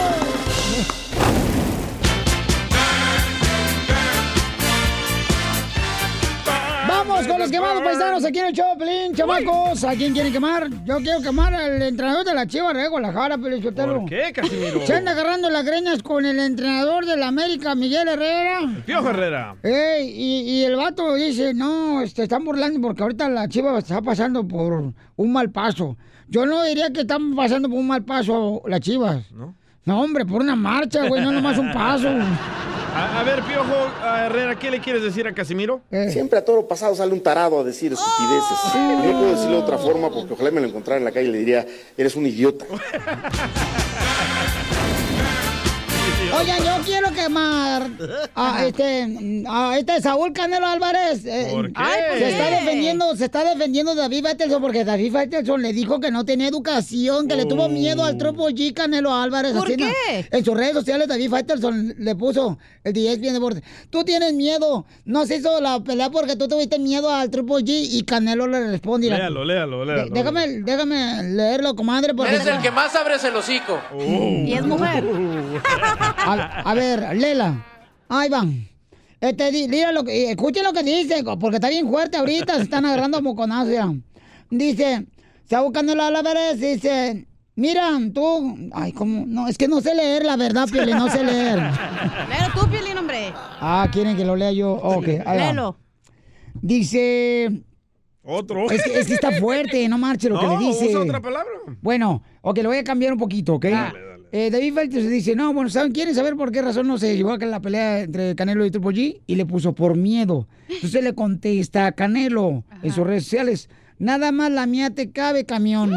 Vamos con los quemados paisanos aquí en el Choplin, chamacos. ¿A quién quieren quemar? Yo quiero quemar al entrenador de la Chiva de Guadalajara, Pelichotelo. ¿Por qué, Casimiro? Se anda agarrando las greñas con el entrenador de la América, Miguel Herrera. Piojo Herrera. Ey, y, y el vato dice, no, este, están burlando porque ahorita la chiva está pasando por un mal paso. Yo no diría que están pasando por un mal paso las chivas. ¿No? No, hombre, por una marcha, güey, no nomás un paso. A, a ver, Piojo a Herrera, ¿qué le quieres decir a Casimiro? Siempre a toro pasado sale un tarado a decir estupideces. Yo no puedo decirlo de otra forma porque ojalá me lo encontrara en la calle y le diría, eres un idiota. Oigan, yo quiero quemar a este, a este Saúl Canelo Álvarez. Eh, ¿Por qué? ay, ¿por se qué? está defendiendo, se está defendiendo de David Faitelson porque David Faitelson le dijo que no tenía educación, que le tuvo miedo al Triple G Canelo Álvarez. ¿Por qué? En sus redes sociales David Faitelson le puso el E 10 bien deporte. Tú tienes miedo, no se hizo la pelea porque tú tuviste miedo al Triple G y Canelo le responde. Léalo, léalo, de- léalo. déjame, déjame leerlo, comadre. Porque Eres el que más abres el hocico. Y es mujer. A, a ver, Lela. Ahí van. Este, mira lo que, escuchen lo que dice, porque está bien fuerte ahorita, se están agarrando moconazos ya. Dice, se va buscando la Álvarez, dice, mira, tú, ay, cómo, no, es que no sé leer, la verdad, Pioli, no sé leer. Léelo tú, Piolín, hombre. Ah, ¿quieren que lo lea yo? Ok, ahí va. Léelo. Dice, Otro. es que, es que está fuerte, no marche lo que le dice. usa otra palabra. Bueno, ok, lo voy a cambiar un poquito, ¿ok? Eh, David Faitelson dice, no, bueno, ¿saben? ¿Quieren saber por qué razón no se llevó a la pelea entre Canelo y Triple G? Y le puso por miedo. Entonces le contesta a Canelo en sus redes sociales, nada más la mía te cabe, camión.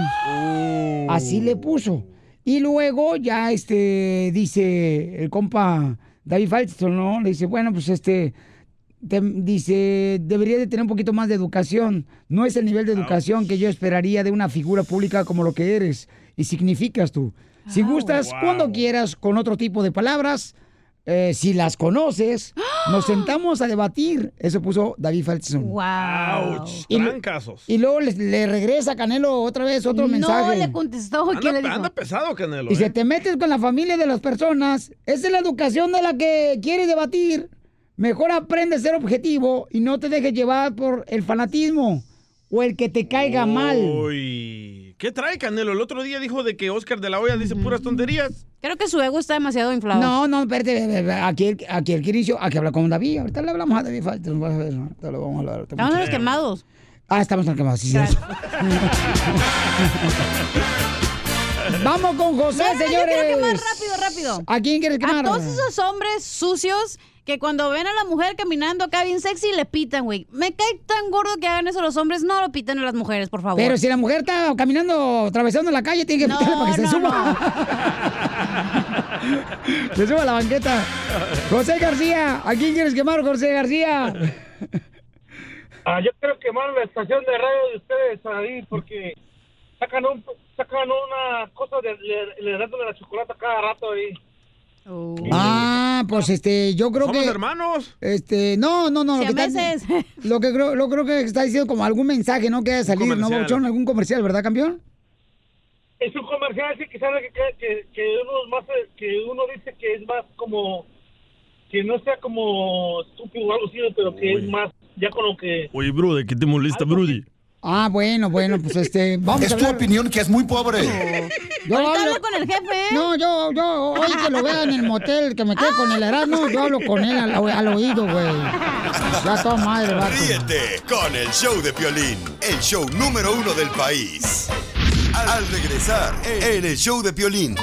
Así le puso. Y luego ya este dice el compa David Faitelson, ¿no? Le dice, bueno, pues este, te- dice, debería de tener un poquito más de educación. No es el nivel de educación que yo esperaría de una figura pública como lo que eres y significas tú. Si gustas, Wow. cuando quieras, con otro tipo de palabras, eh, si las conoces, nos sentamos a debatir. Eso puso David Falson. Ouch, Y, lo- trancazos. y luego le, le regresa a Canelo otra vez otro mensaje. le contestó. Anda, anda pesado, Canelo. Y si ¿eh? te metes con la familia de las personas, esa es la educación de la que quieres debatir. Mejor aprende a ser objetivo y no te dejes llevar por el fanatismo o el que te caiga mal. ¿Qué trae Canelo? El otro día dijo de que Oscar de la Hoya dice puras tonterías. Creo que su ego está demasiado inflado. No, no, espérate, aquí, el- aquí el que inició, aquí habla con David, ahorita le hablamos a David Falton, vas a ver, ahorita lo vamos a hablar. Estamos en los quemados. Ah, estamos en los quemados, sí, sí. Vamos con José, No, no, no, señores. Yo quiero quemar rápido, rápido. ¿A quién quieres quemar? A todos esos hombres sucios que cuando ven a la mujer caminando acá bien sexy le pitan, güey. Me cae tan gordo que hagan eso los hombres. No lo piten a las mujeres, por favor. Pero si la mujer está caminando, atravesando la calle, tiene que No, pitarle para que no, se suba. se suba a la banqueta. José García, ¿a quién quieres quemar, José García? Ah, yo quiero quemar la estación de radio de ustedes ahí porque sacan un, sacan una cosa de le, le dan de la chocolate cada rato ahí. Ah, pues este, yo creo ¿Somos que. hermanos? Este, no, no, no. Lo que, está, Siameses. lo que creo, lo creo que está diciendo como algún mensaje, ¿no? Que haya salir, ¿no? Algún comercial, ¿verdad, campeón? Es un comercial sí, que sabe que, que, que uno más que uno dice que es más como que no sea como estúpido o algo así, pero que es más ya con lo que Oye, Brude, ¿qué te molesta, Brody? Ah, bueno, bueno, pues este, vamos Es a tu hablar- opinión que es muy pobre. Yo Ahorita hablo- con el jefe. ¿eh? No, yo, yo, hoy que lo vea en el motel, que me quede con el Erasmo, yo hablo con él al, al oído, güey. Ya toda madre, vato. Ríete con el show de Piolín, el show número uno del país. Al regresar, en el show de Piolín.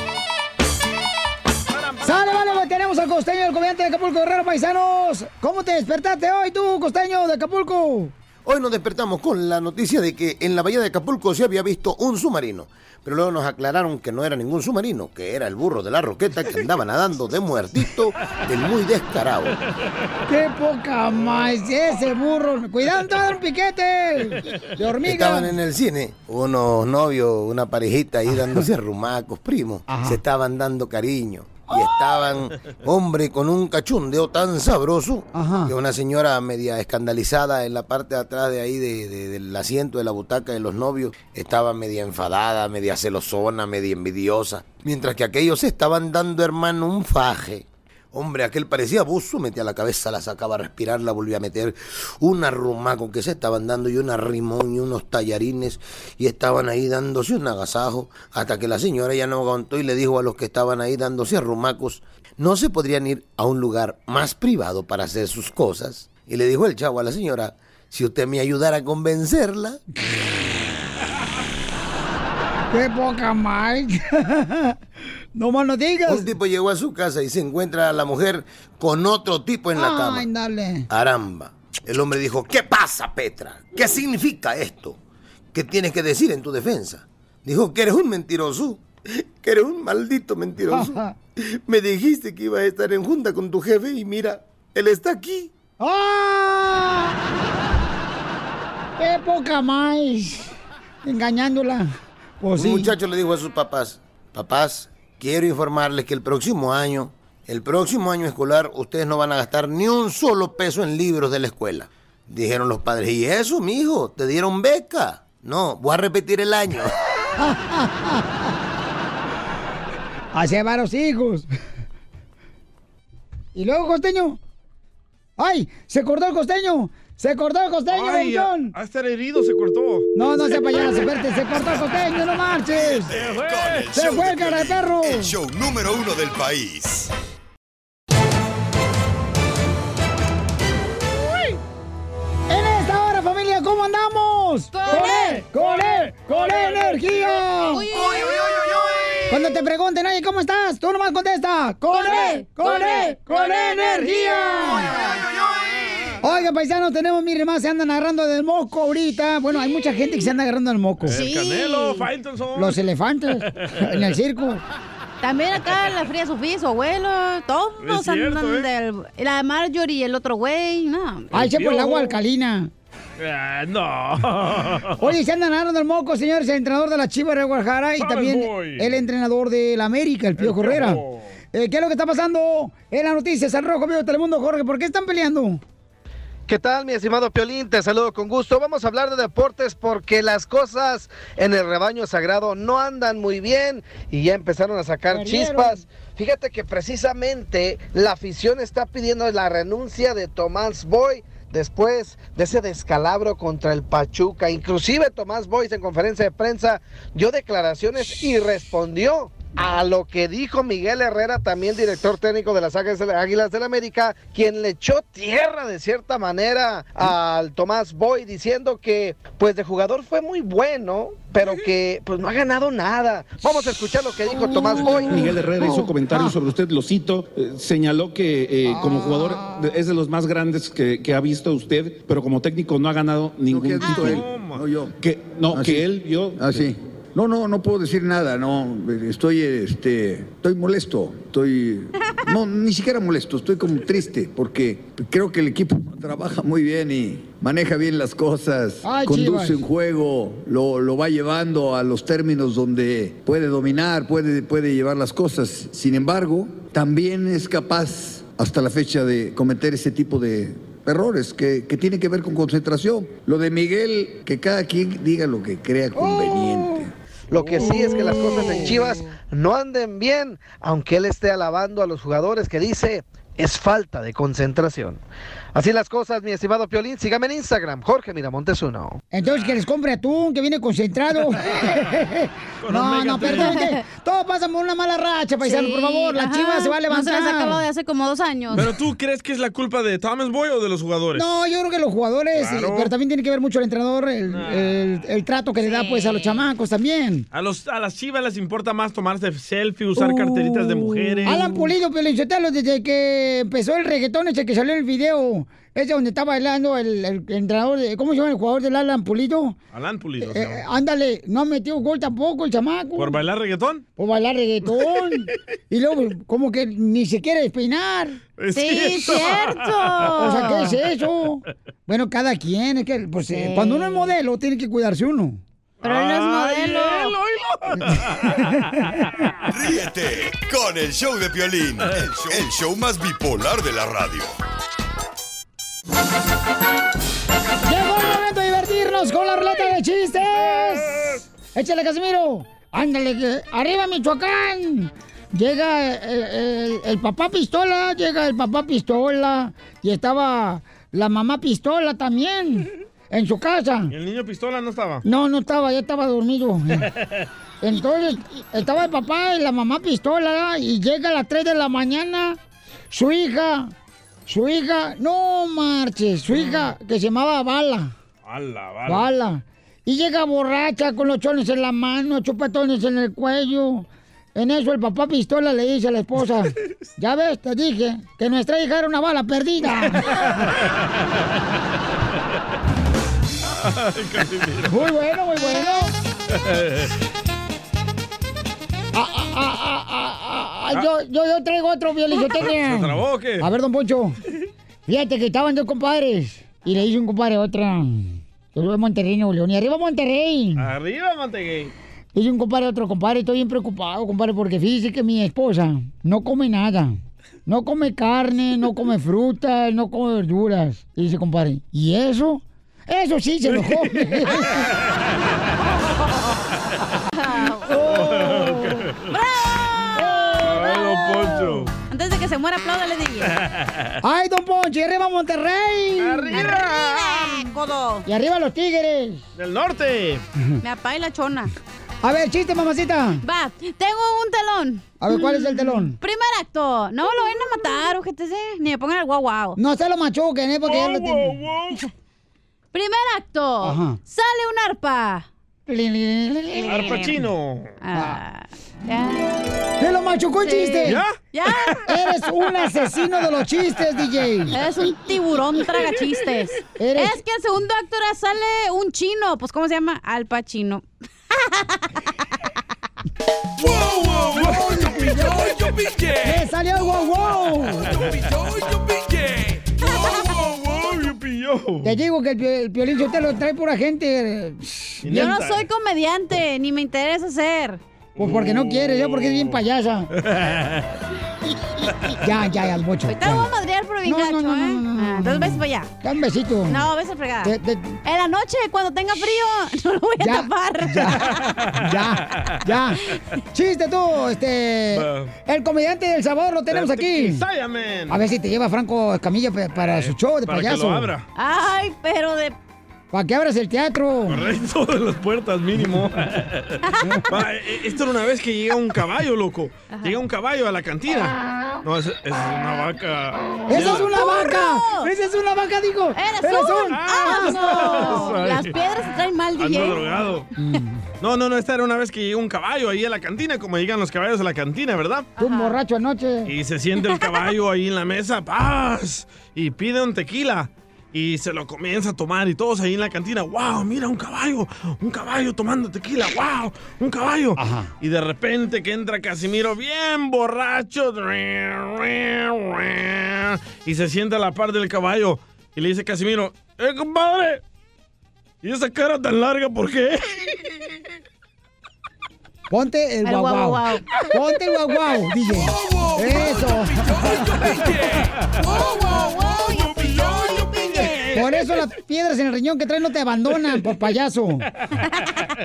Sale, vale, tenemos al costeño del comediante de Acapulco Guerrero Paisanos. ¿Cómo te despertaste hoy tú, costeño de Acapulco? Hoy nos despertamos con la noticia de que en la bahía de Acapulco se había visto un submarino. Pero luego nos aclararon que no era ningún submarino, que era el burro de la roqueta que andaba nadando de muertito del muy descarado. ¡Qué poca más! Ese burro. ¡Cuidado, un piquete! De hormiga. Estaban en el cine unos novios, una parejita ahí dándose arrumacos, primos. Se estaban dando cariño. Y estaban, hombre, con un cachundeo tan sabroso que una señora media escandalizada en la parte de atrás de ahí de- de- del asiento de la butaca de los novios estaba media enfadada, media celosona, media envidiosa. Mientras que aquellos estaban dando, hermano, un faje. Hombre, aquel parecía buzo, metía la cabeza, la sacaba a respirar, la volvía a meter. Un arrumaco que se estaban dando y un arrimón y unos tallarines y estaban ahí dándose un agasajo hasta que la señora ya no aguantó y le dijo a los que estaban ahí dándose arrumacos, no se podrían ir a un lugar más privado para hacer sus cosas. Y le dijo el chavo a la señora, si usted me ayudara a convencerla. ¡Qué poca más! no más no digas. Un tipo llegó a su casa y se encuentra a la mujer con otro tipo en la cama. Ay, dale. Aramba. El hombre dijo, ¿qué pasa, Petra? ¿Qué significa esto? ¿Qué tienes que decir en tu defensa? Dijo, que eres un mentiroso. Que eres un maldito mentiroso. Me dijiste que iba a estar en junta con tu jefe y mira, él está aquí. ¡Ah! ¡Qué poca más! Engañándola. Pues Un sí. muchacho le dijo a sus papás, papás, quiero informarles que el próximo año, el próximo año escolar, ustedes no van a gastar ni un solo peso en libros de la escuela. Dijeron los padres, ¿y eso, mijo? ¿Te dieron beca? No, voy a repetir el año. Hace varios hijos. ¿Y luego, costeño? ¡Ay! ¡Se cortó el costeño! ¡Se cortó el costeño, Ay, a, Bonchón! a estar herido se cortó. No, no sea payaso, espérate, se cortó el costeño, no marches. Con el Se fue de cara de perro. El show número uno del país. En esta hora, familia, ¿cómo andamos? ¡Con él! ¡Con él! ¡Con energía! Uy, uy, uy, Cuando te pregunten, oye, ¿cómo estás? Tú nomás contesta. ¡Con él! ¡Con él! ¡Con energía! Oiga, paisanos, tenemos, miren más, se andan agarrando del moco ahorita. Bueno, hay mucha gente que se anda agarrando del moco. El Canelo, Faitelson. Los elefantes en el circo. También acá la Fría Sofía, su abuelo, todos cierto, andan ¿eh? del... La de Marjorie y el otro güey, no. Ahí se por el agua alcalina. Ah, no. Oye, se andan agarrando el moco, señores, el entrenador de la Chivas de Guadalajara y también boy. el entrenador del América, el Pío Correra. Eh, ¿Qué es lo que está pasando en las noticias? Al Rojo Vivo de Telemundo, Jorge, ¿por qué están peleando? ¿Qué tal, mi estimado Piolín? Te saludo con gusto. Vamos a hablar de deportes porque las cosas en el rebaño sagrado no andan muy bien y ya empezaron a sacar chispas. Fíjate que precisamente la afición está pidiendo la renuncia de Tomás Boy después de ese descalabro contra el Pachuca. Inclusive Tomás Boy en conferencia de prensa dio declaraciones y respondió a lo que dijo Miguel Herrera, también director técnico de las Águilas del- América, quien le echó tierra de cierta manera al Tomás Boy diciendo que pues de jugador fue muy bueno, pero que pues no ha ganado nada. Vamos a escuchar lo que dijo Tomás Boy. Miguel Herrera hizo comentarios sobre usted, lo cito, eh, señaló que eh, como jugador es de los más grandes que, que ha visto usted, pero como técnico no ha ganado ningún título. él, no yo. Que, no, Ah, que él vio. Ah, sí. No, no, no puedo decir nada, no, estoy, este, estoy molesto, estoy, no, ni siquiera molesto, estoy como triste, porque creo que el equipo trabaja muy bien y maneja bien las cosas, Ay, conduce Chivas. un juego, lo, lo va llevando a los términos donde puede dominar, puede, puede llevar las cosas, sin embargo, también es capaz hasta la fecha de cometer ese tipo de errores que, que tienen que ver con concentración. Lo de Miguel, que cada quien diga lo que crea conveniente. Lo que sí es que las cosas en Chivas no anden bien, aunque él esté alabando a los jugadores que dice es falta de concentración. Así las cosas, mi estimado Piolín. Sígame en Instagram, Jorge Miramontes uno. Entonces, que les compre atún, que viene concentrado. no, no, perdón. que Todo pasa por una mala racha, paisano, Sí, por favor. La ajá. chiva se va a No se levantar. ha acabado de hace como dos años. Pero tú crees que es la culpa de Thomas Boy o de los jugadores? No, yo creo que los jugadores, Claro. eh, pero también tiene que ver mucho el entrenador, el, el- el trato que le da pues a los chamacos también. A, los, a las chivas les importa más tomarse selfie, usar carteritas de mujeres. Uh. Alan Pulido, Pelinchotelo, desde que empezó el reggaetón ese que salió el video, ese donde está bailando el, el entrenador, de, ¿cómo se llama el jugador del Alan Pulido? Alan Pulido. Eh, eh, ándale, no ha metido gol tampoco el chamaco. ¿Por bailar reggaetón? Por bailar reggaetón. y luego, como que ni se quiere despeinar. Es Sí, cierto. O sea, ¿qué es eso? Bueno, cada quien, es que, pues, eh, cuando uno es modelo, tiene que cuidarse uno. Pero él no es modelo. Ríete con el show de Piolín, el show, el show más bipolar de la radio. Llegó el momento de divertirnos con la ruleta de chistes. Échale, Casimiro. Ándale, arriba Michoacán. Llega el, el- el papá pistola, llega el papá pistola. Y estaba la mamá pistola también en su casa. ¿Y el niño pistola no estaba? No, no estaba, ya estaba dormido. Entonces, estaba el papá y la mamá pistola, y llega a las 3 de la mañana, su hija, su hija, no marches, su hija que se llamaba Bala, Ala, vale. Bala. Y llega borracha con los chones en la mano, chupetones en el cuello. En eso el papá pistola le dice a la esposa, ya ves, te dije que nuestra hija era una bala perdida. Muy bueno, muy bueno. Ah, ah, ah, ah, yo, yo, yo traigo otro violín. ¿Se trabó o qué? A ver, don Poncho. Fíjate que estaban dos compadres. Y le dice un compadre a otra. Yo Monterrey, Nuevo León. Y arriba Monterrey. Arriba, Montegay. Dice un compadre a otro compadre. Estoy bien preocupado, compadre, porque fíjese que mi esposa no come nada. No come carne, no come fruta, no come verduras. Y dice, compadre, ¿y eso? Eso sí se lo come. Muera, apláudale, DJ. ¡Ay, don Poncho! ¡Y arriba Monterrey! ¡Arriba! ¡Codo! ¡Y arriba los tigres! ¡Del norte! Me apaga la chona. A ver, chiste, mamacita. Va, tengo un telón. A ver, ¿cuál es el telón? Primer acto. No lo vayan a matar, ojetes, eh. Ni me pongan el guau guau. No se lo machuquen, ¿eh? Porque ya lo tienen. Primer acto. Ajá. Sale un arpa. Arpa chino. Ah. ¡Se lo machucó el Sí. chiste! ¿Ya? Ya. Eres un asesino de los chistes, DJ. Eres un tiburón tragachistes. Eres- Es que el segundo acto era sale un chino. Pues, ¿cómo se llama? Al Pacino. ¡Wow, wow, wow! yo pillé. ¡Le salió el guau guau! Yo pilló, yo pillé. Te digo que el, el Piolín Sotelo trae pura gente. Yo no soy comediante, ni me interesa ser. Pues porque no quiere, yo porque es bien payasa. Ya, ya, ya, mucho. Ahorita me voy a madrear por bien No, gacho, no, no, ¿eh? no, no, no, Ah, Entonces ves para allá. Da un besito. No, ves a fregar. Te- te- En la noche, cuando tenga frío, no lo voy a Ya, tapar. Ya, ya. Chiste tú, este. El comediante del sabor lo tenemos aquí. A ver si te lleva Franco Escamilla pa- para su show de para que payaso. lo abra. Ay, pero de. Para que abras el teatro. Correcto, de las puertas mínimo. Va, e- esto era una vez que llega un caballo, loco. Llega un caballo a la cantina. No, esa es una vaca. ¡Esa es una vaca! ¡Esa es una vaca, digo! ¡Eres ¡Eres un asno! Sorry. Las piedras se traen mal, Ando DJ. drogado. No, no, no, esta era una vez que llega un caballo ahí a la cantina, como llegan los caballos a la cantina, ¿verdad? Un borracho anoche. Y se siente el caballo ahí en la mesa, paz, y pide un tequila. Y se lo comienza a tomar y todos ahí en la cantina, wow, mira un caballo, un caballo tomando tequila, wow, un caballo. Y de repente que entra Casimiro bien borracho y se sienta a la par del caballo y le dice Casimiro, eh, compadre, ¿y esa cara tan larga por qué? Ponte el El guau guau, guau. guau. Ponte el guau guau, DJ. Eso. Eso las piedras en el riñón que traes no te abandonan, por payaso.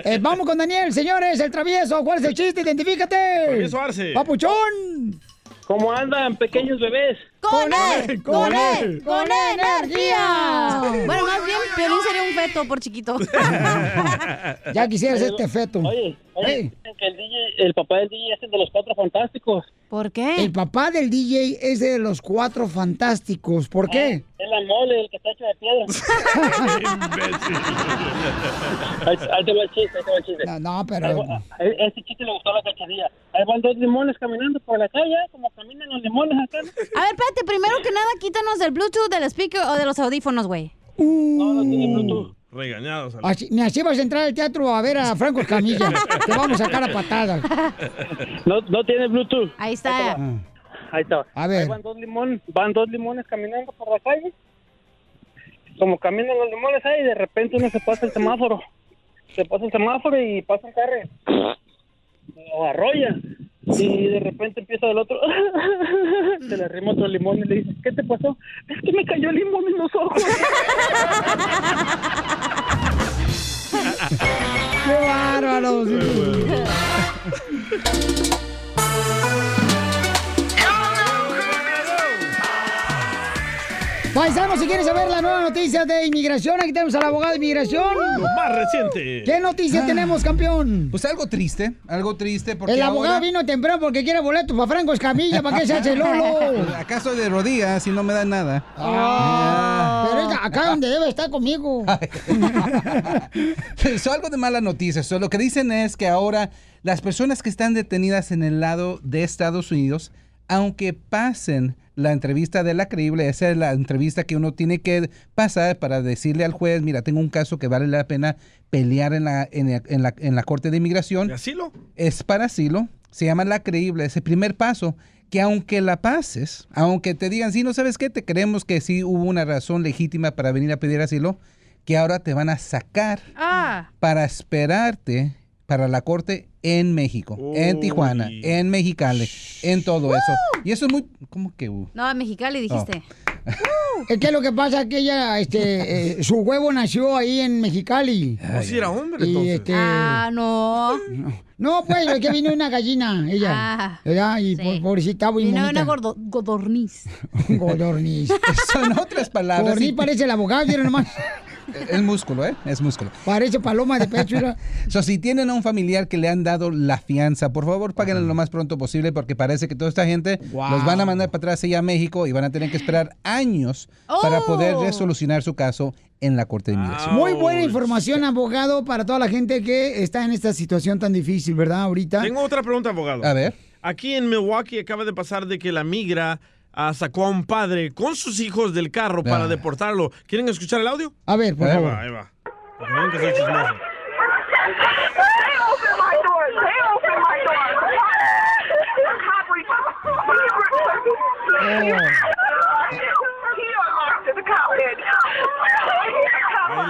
Eh, vamos con Daniel, señores, el travieso. ¿Cuál es el chiste? Identifícate. Travieso Arce. ¡Papuchón! ¿Cómo andan, pequeños bebés? ¡Con él! ¡Con él! ¡Con energía! Bueno, Bueno, más bien, Piolín sería un feto por chiquito. Ya quisieras este feto. Oye, oye, Ey. dicen que el, DJ, el papá del DJ es el de los cuatro fantásticos. ¿Por qué? El papá del DJ es de los cuatro fantásticos. ¿Por qué? Es la mole, el que está hecho de piedra. ahí, ahí te va el chiste, ahí te va el chiste. No, no, pero- a- Ese chiste le gustó a la cachanilla. Ahí van dos limones caminando por la calle, como caminan los limones acá. A ver, espérate, primero que nada, quítanos del Bluetooth, del speaker o de los audífonos, güey. No, no tiene Bluetooth. Regañados. Así, ni así vas a entrar al teatro a ver a Franco Escamilla. Te vamos a sacar a patadas. No, no tiene Bluetooth. Ahí está. Ahí está. A ver. Ahí van dos limones, van dos limones caminando por la calle. Como caminan los limones ahí, de repente uno se pasa el semáforo. Se pasa el semáforo y pasa un carro. Lo arrolla. Y de repente empieza el otro. Se le arrima otro limón y le dice, ¿qué te pasó? Es que me cayó el limón en los ojos. ¡Qué bárbaro! Paisanos, si quieres saber la nueva noticia de inmigración, aquí tenemos al abogado de inmigración. Lo más reciente. ¿Qué noticia Ah. tenemos, campeón? Pues algo triste, algo triste porque El abogado ahora- vino temprano porque quiere boleto para Franco Escamilla. ¿Para qué se hace Lolo? ¿Acaso de rodillas y no me dan nada? Ah, pero es acá donde debe estar conmigo. Eso, algo de mala noticia. So, lo que dicen es que ahora las personas que están detenidas en el lado de Estados Unidos, aunque pasen la entrevista de la creíble, esa es la entrevista que uno tiene que pasar para decirle al juez, mira, tengo un caso que vale la pena pelear en la, en, en la, en la Corte de Inmigración. asilo? Es para asilo, se llama la creíble, es el primer paso que aunque la pases, aunque te digan, sí, no sabes qué, te creemos que sí hubo una razón legítima para venir a pedir asilo, que ahora te van a sacar Ah. para esperarte para la corte en México, en Tijuana, en Mexicali, en todo eso. Y eso es muy, ¿cómo que? uh? No, a Mexicali dijiste. Es que lo que pasa es que ella, este, eh, su huevo nació ahí en Mexicali. Oh, sí era hombre, Y entonces. este, Ah, no. no, pues, es que vino una gallina, ella. Ah, ¿verdad? Y sí. por- pobrecita, muy Vino bonita. una gordo- godorniz. Godorniz. Son otras palabras. Godorniz parece el abogado, ¿vieron nomás? Es músculo, ¿eh? Es músculo. Parece paloma de pecho. So, si tienen a un familiar que le han dado la fianza, por favor, páguenlo lo más pronto posible porque parece que toda esta gente Wow. los van a mandar para atrás allá a México y van a tener que esperar años para poder Oh. resolucionar su caso en la Corte de Inmigración. Muy buena información, abogado, para toda la gente que está en esta situación tan difícil, ¿verdad? Ahorita. Tengo otra pregunta, abogado. A ver. Aquí en Milwaukee acaba de pasar de que la migra sacó a un padre con sus hijos del carro para ah. deportarlo. ¿Quieren escuchar el audio? A ver, por ahí favor. Va, ahí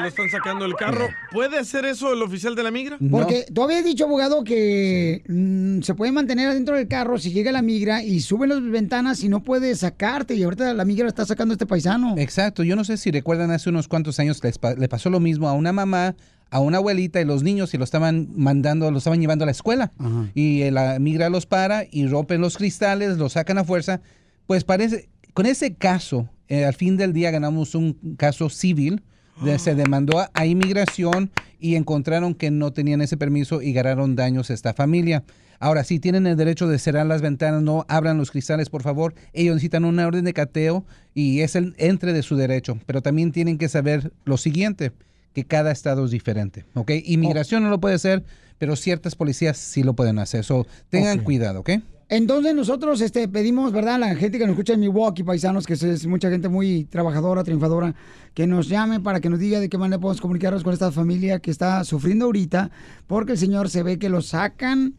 le están sacando el carro. ¿Puede hacer eso el oficial de la migra? Porque tú habías dicho, abogado, que mm, se puede mantener adentro del carro si llega la migra y suben las ventanas y no puede sacarte. Y ahorita la migra está sacando a este paisano. Exacto, yo no sé si recuerdan hace unos cuantos años les pa- le pasó lo mismo a una mamá, a una abuelita y los niños y lo estaban mandando, lo estaban llevando a la escuela. Y eh, la migra los para y rompen los cristales, los sacan a fuerza. Pues parece, con ese caso, eh, al fin del día ganamos un caso civil. De- se demandó a, a inmigración y encontraron que no tenían ese permiso y ganaron daños a esta familia. Ahora, sí tienen el derecho de cerrar las ventanas, no abran los cristales, por favor. Ellos necesitan una orden de cateo y es el entre de su derecho. Pero también tienen que saber lo siguiente, que cada estado es diferente, ¿ok? Inmigración no lo puede hacer, pero ciertas policías sí lo pueden hacer. So, tengan cuidado, ¿ok? Entonces nosotros este, pedimos, ¿verdad? A la gente que nos escucha en Milwaukee, paisanos, que es, es mucha gente muy trabajadora, triunfadora, que nos llame para que nos diga de qué manera podemos comunicarnos con esta familia que está sufriendo ahorita, porque el Señor se ve que lo sacan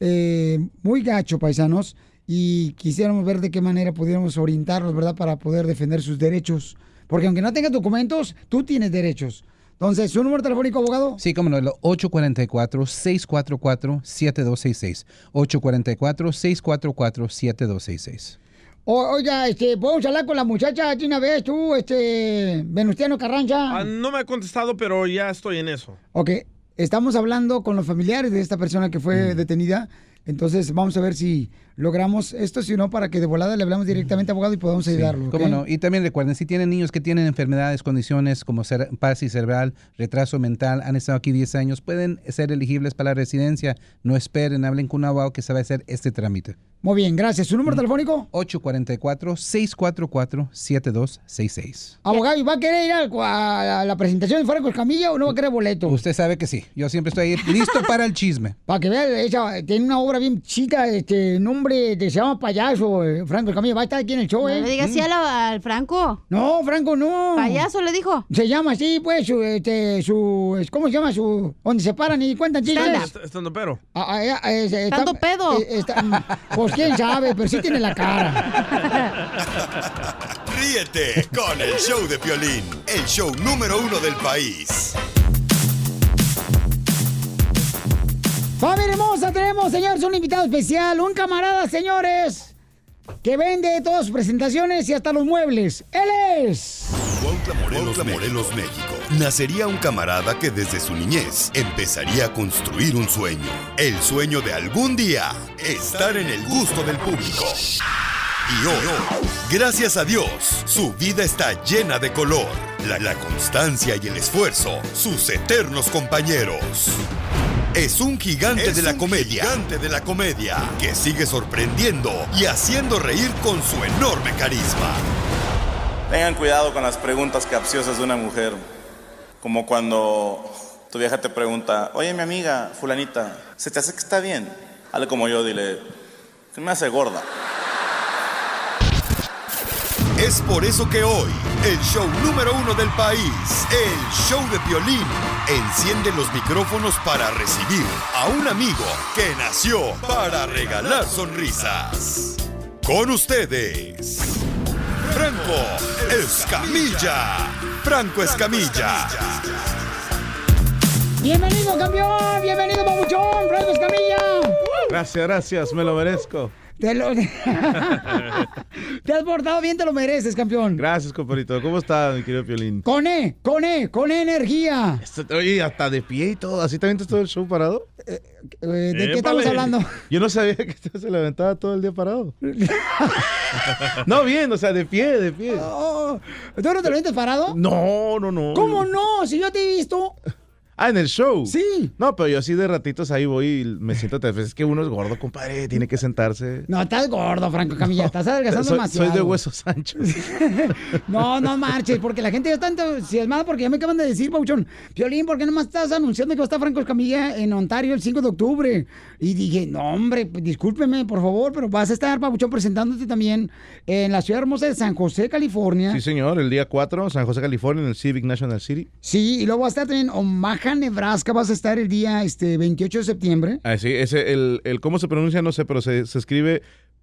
eh, muy gacho, paisanos, y quisiéramos ver de qué manera pudiéramos orientarlos, ¿verdad? Para poder defender sus derechos. Porque aunque no tengas documentos, tú tienes derechos. Entonces, ¿su número telefónico, abogado? Sí, como no, el 844-644-7266. 844-644-7266. O, oiga, este, ¿podemos hablar con la muchacha de una vez, tú, este, Venustiano Carranza? Ah, no me ha contestado, pero ya estoy en eso. Ok, estamos hablando con los familiares de esta persona que fue detenida. Entonces, vamos a ver si logramos esto, si no, para que de volada le hablamos directamente a abogado y podamos ayudarlo. ¿ok? ¿Cómo no? Y también recuerden, si tienen niños que tienen enfermedades, condiciones como ser parálisis cerebral, retraso mental, han estado aquí 10 años, pueden ser elegibles para la residencia. No esperen, hablen con un abogado que sabe hacer este trámite. Muy bien, gracias. ¿Su número telefónico? 844-644-7266. Abogado, ¿y va a querer ir a, la presentación de Franco Escamilla o no va a querer boleto? Usted sabe que sí. Yo siempre estoy ahí listo para el chisme. Para que vea, ella tiene una obra bien chica, este nombre que se llama Payaso, eh, Franco Escamilla. Va a estar aquí en el show, No ¿eh? le digas así al Franco. No, Franco, no. Payaso le dijo. Se llama así, pues, su, este, su, ¿cómo se llama? Su, donde se paran y cuentan chistes. Est- Estando pero. Ah, ah, eh, eh, está- Tanto pedo. eh, está- pues quién sabe, pero sí tiene la cara. Ríete con el show de Piolín, el show número uno del país. Familia hermosa, tenemos, señores, un invitado especial, un camarada, señores, que vende todas sus presentaciones y hasta los muebles. Él es... Cuautla Morelos, Morelos, México. Nacería un camarada que desde su niñez empezaría a construir un sueño. El sueño de algún día estar en el gusto del público. Y hoy, gracias a Dios, su vida está llena de color. La, la constancia y el esfuerzo, sus eternos compañeros. Es un gigante de la comedia. Gigante de la comedia que sigue sorprendiendo y haciendo reír con su enorme carisma. Tengan cuidado con las preguntas capciosas de una mujer. Como cuando tu vieja te pregunta, oye mi amiga, fulanita, ¿se te hace que está bien? Hazle como yo, dile, que me hace gorda. Es por eso que hoy, el show número uno del país, el show de violín, enciende los micrófonos para recibir a un amigo que nació para regalar sonrisas. Con ustedes, Franco Escamilla. Franco Escamilla. Bienvenido, campeón, bienvenido, babuchón, Franco Escamilla. Gracias, gracias, me lo merezco. Te, lo- te has portado bien, te lo mereces, campeón. Gracias, compadrito. ¿Cómo está, mi querido Piolín? Con E, con E, con E energía. Oye, hasta de pie y todo. ¿Así también te todo el show parado? Eh, ¿De qué estamos hablando? Yo no sabía que se levantaba todo el día parado. no, bien, o sea, de pie, de pie. Oh, ¿Tú no te lo metes parado? No, no, no. ¿Cómo no? Si yo te he visto. Ah, en el show. Sí. No, pero yo así de ratitos ahí voy y me siento. Es que uno es gordo, compadre. Tiene que sentarse. No, estás gordo, Franco Camilla. Estás adelgazando soy, demasiado. soy de huesos anchos. No, no marches, porque la gente ya está entusiasmada porque ya me acaban de decir, Pauchón, Piolín, ¿por qué nomás estás anunciando que va a estar Franco Escamilla en Ontario el 5 de octubre? Y dije, no, hombre, pues, discúlpeme, por favor, pero vas a estar, Pauchón, presentándote también en la ciudad hermosa de San José, California. Sí, señor. El día 4, San José, California, en el Civic National City. Sí, y luego vas a estar también en Omaha, Nebraska, vas a estar el día este, 28 de septiembre. Ah, sí, ese, el, el cómo se pronuncia, no sé, pero se, se escribe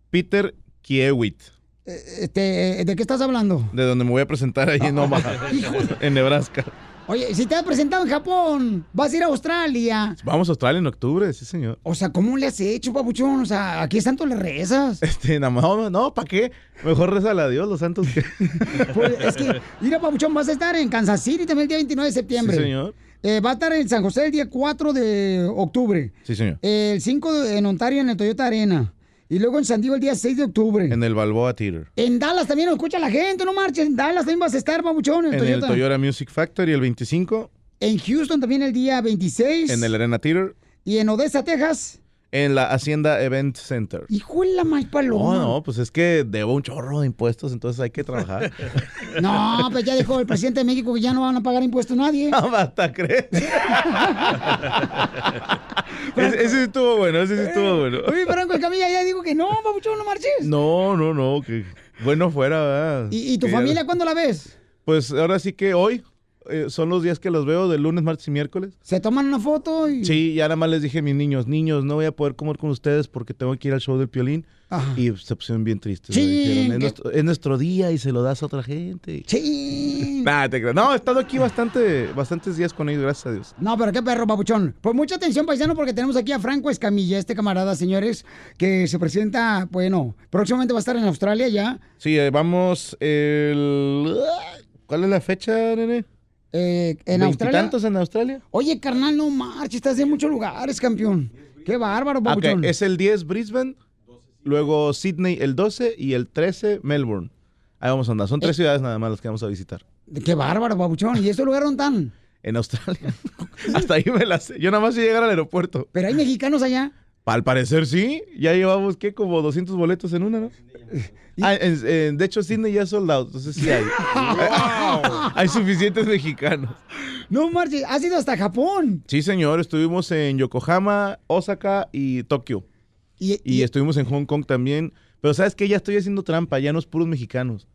Peter Kiewit. Este, ¿De qué estás hablando? De donde me voy a presentar ahí en Omaha, en Nebraska. Oye, si te has presentado en Japón, vas a ir a Australia. Vamos a Australia en octubre, sí, señor. O sea, ¿cómo le has hecho, papuchón? O sea, aquí es tanto le rezas. Este, nada más, no, no, ¿para qué? Mejor rezale a Dios, los santos que... Pues, es que, mira, papuchón, vas a estar en Kansas City también el día 29 de septiembre. Sí, señor. Eh, va a estar en San José el día 4 de octubre. Sí, señor. El 5 de- en Ontario en el Toyota Arena. Y luego en San Diego el día 6 de octubre. En el Balboa Theater. En Dallas también nos escucha la gente, no marches. En Dallas también vas a estar, papuchón, en, En Toyota. el Toyota Music Factory el 25. En Houston también el día 26. En el Arena Theater. Y en Odessa, Texas. En la Hacienda Event Center. Hijo de la más paloma. No, no, pues es que debo un chorro de impuestos, entonces hay que trabajar. No, pues ya dijo el presidente de México que ya no van a pagar impuestos nadie. No, basta, ¿crees? ese, ese sí estuvo bueno, ese sí estuvo bueno. Oye, Franco Escamilla ya digo que no, papuchón, no marches. No, no, no, que bueno fuera, ¿verdad? ¿Y, y tu Que ya- familia cuándo la ves? Pues ahora sí que hoy eh, son los días que los veo, de lunes, martes y miércoles. Se toman una foto y... Sí, ya nada más les dije a mis niños, niños, no voy a poder comer con ustedes porque tengo que ir al show del Piolín. Ajá. Y se pusieron bien tristes. Sí, que- es, nuestro, es nuestro día y se lo das a otra gente. Sí. Nah, te creas. No, he estado aquí bastante, bastantes días con ellos, gracias a Dios. No, pero qué perro, papuchón. Pues mucha atención, paisano, porque tenemos aquí a Franco Escamilla, este camarada, señores, que se presenta, bueno, próximamente va a estar en Australia ya. Sí, eh, vamos el... ¿Cuál es la fecha, nene? Eh, ¿En Australia? ¿Veintitantos en Australia? Oye, carnal, no marches, estás en muchos lugares, campeón. Qué bárbaro, papuchón. es el 10 Brisbane, luego Sydney el 12 y el 13 Melbourne. Ahí vamos a andar. Son tres ciudades nada más las que vamos a visitar. Qué bárbaro, papuchón. ¿Y este lugar dónde están? En Australia. Hasta ahí me la sé. Yo nada más sé llegar al aeropuerto. Pero hay mexicanos allá. Al parecer sí. Ya llevamos, ¿qué? Como 200 boletos en una, ¿no? Ah, en- en- de hecho, Sydney ya es sold out. Entonces sí hay. hay suficientes mexicanos. No marches, has ido hasta Japón. Sí, señor. Estuvimos en Yokohama, Osaka y Tokio. Y, Y estuvimos en Hong Kong también. Pero ¿sabes qué? Ya estoy haciendo trampa. Ya no es puros mexicanos.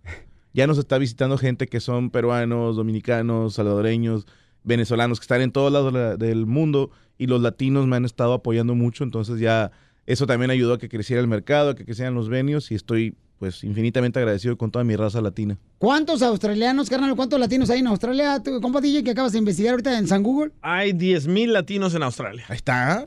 Ya nos está visitando gente que son peruanos, dominicanos, salvadoreños, venezolanos, que están en todos lados de la- del mundo. Y los latinos me han estado apoyando mucho. Entonces ya eso también ayudó a que creciera el mercado, a que crecieran los venios. Y estoy pues infinitamente agradecido con toda mi raza latina. ¿Cuántos australianos, carnal? ¿Cuántos latinos hay en Australia? Tu compa DJ que acabas de investigar ahorita en San Google. Hay 10 mil latinos en Australia. Ahí está.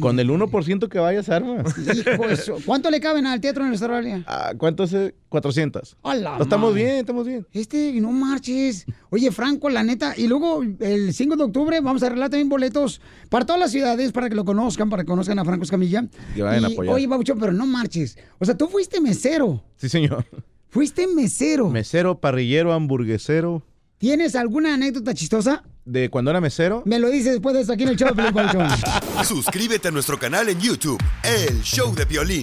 Con el 1% que vayas, armas. Hijo eso. ¿Cuánto le caben al teatro en Australia? Ah, ¿Cuántos? eh? 400. A la Estamos madre. bien, estamos bien. Este, no marches. Oye, Franco, la neta. Y luego, el 5 de octubre, vamos a arreglar también boletos para todas las ciudades, para que lo conozcan, para que conozcan a Franco Escamilla. Que vayan a Y, apoyar. Oye, Babuchón, pero no marches. O sea, tú fuiste mesero. Sí, señor. Fuiste mesero. Mesero, parrillero, hamburguesero. ¿Tienes alguna anécdota chistosa? De cuando era mesero. Me lo dices después de esto aquí en el show, de Piolín. Suscríbete a nuestro canal en YouTube, El Show de Violín.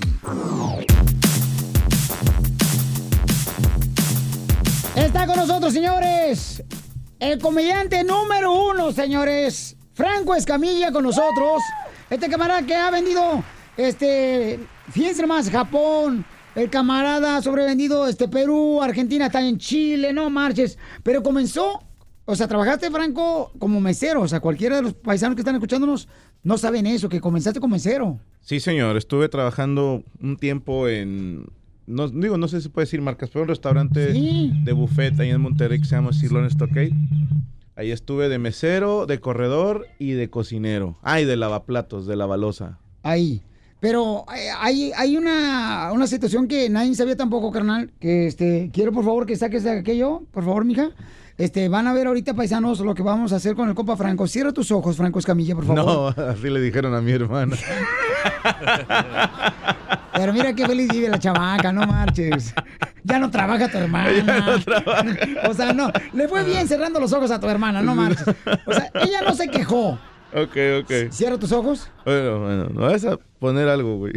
Está con nosotros, señores, el comediante número uno, señores, Franco Escamilla con nosotros. Este camarada que ha vendido, este, fíjense más, Japón. El camarada sobrevendido, este, Perú, Argentina, está en Chile, no marches. Pero comenzó, o sea, trabajaste, Franco, como mesero. O sea, cualquiera de los paisanos que están escuchándonos no saben eso, que comenzaste como mesero. Sí, señor. Estuve trabajando un tiempo en. No, digo, no sé si puede decir marcas, pero un restaurante de buffet ahí en Monterrey que se llama Sirloin Stockade. Ahí estuve de mesero, de corredor y de cocinero. Ah, y de lavaplatos, de lavalosa. ahí. Pero eh, hay, hay una, una situación que nadie sabía tampoco, carnal. Que este, quiero por favor que saques de aquello, por favor, mija. Este, van a ver ahorita, paisanos, lo que vamos a hacer con el compa Franco. Cierra tus ojos, Franco Escamilla, por favor. No, así le dijeron a mi hermana. Pero mira qué feliz vive la chavaca, no marches. Ya no trabaja tu hermana. O sea, no, le fue bien cerrando los ojos a tu hermana, no marches. O sea, ella no se quejó. Ok, ok. Cierra tus ojos. Bueno, bueno, no vas a poner algo, güey.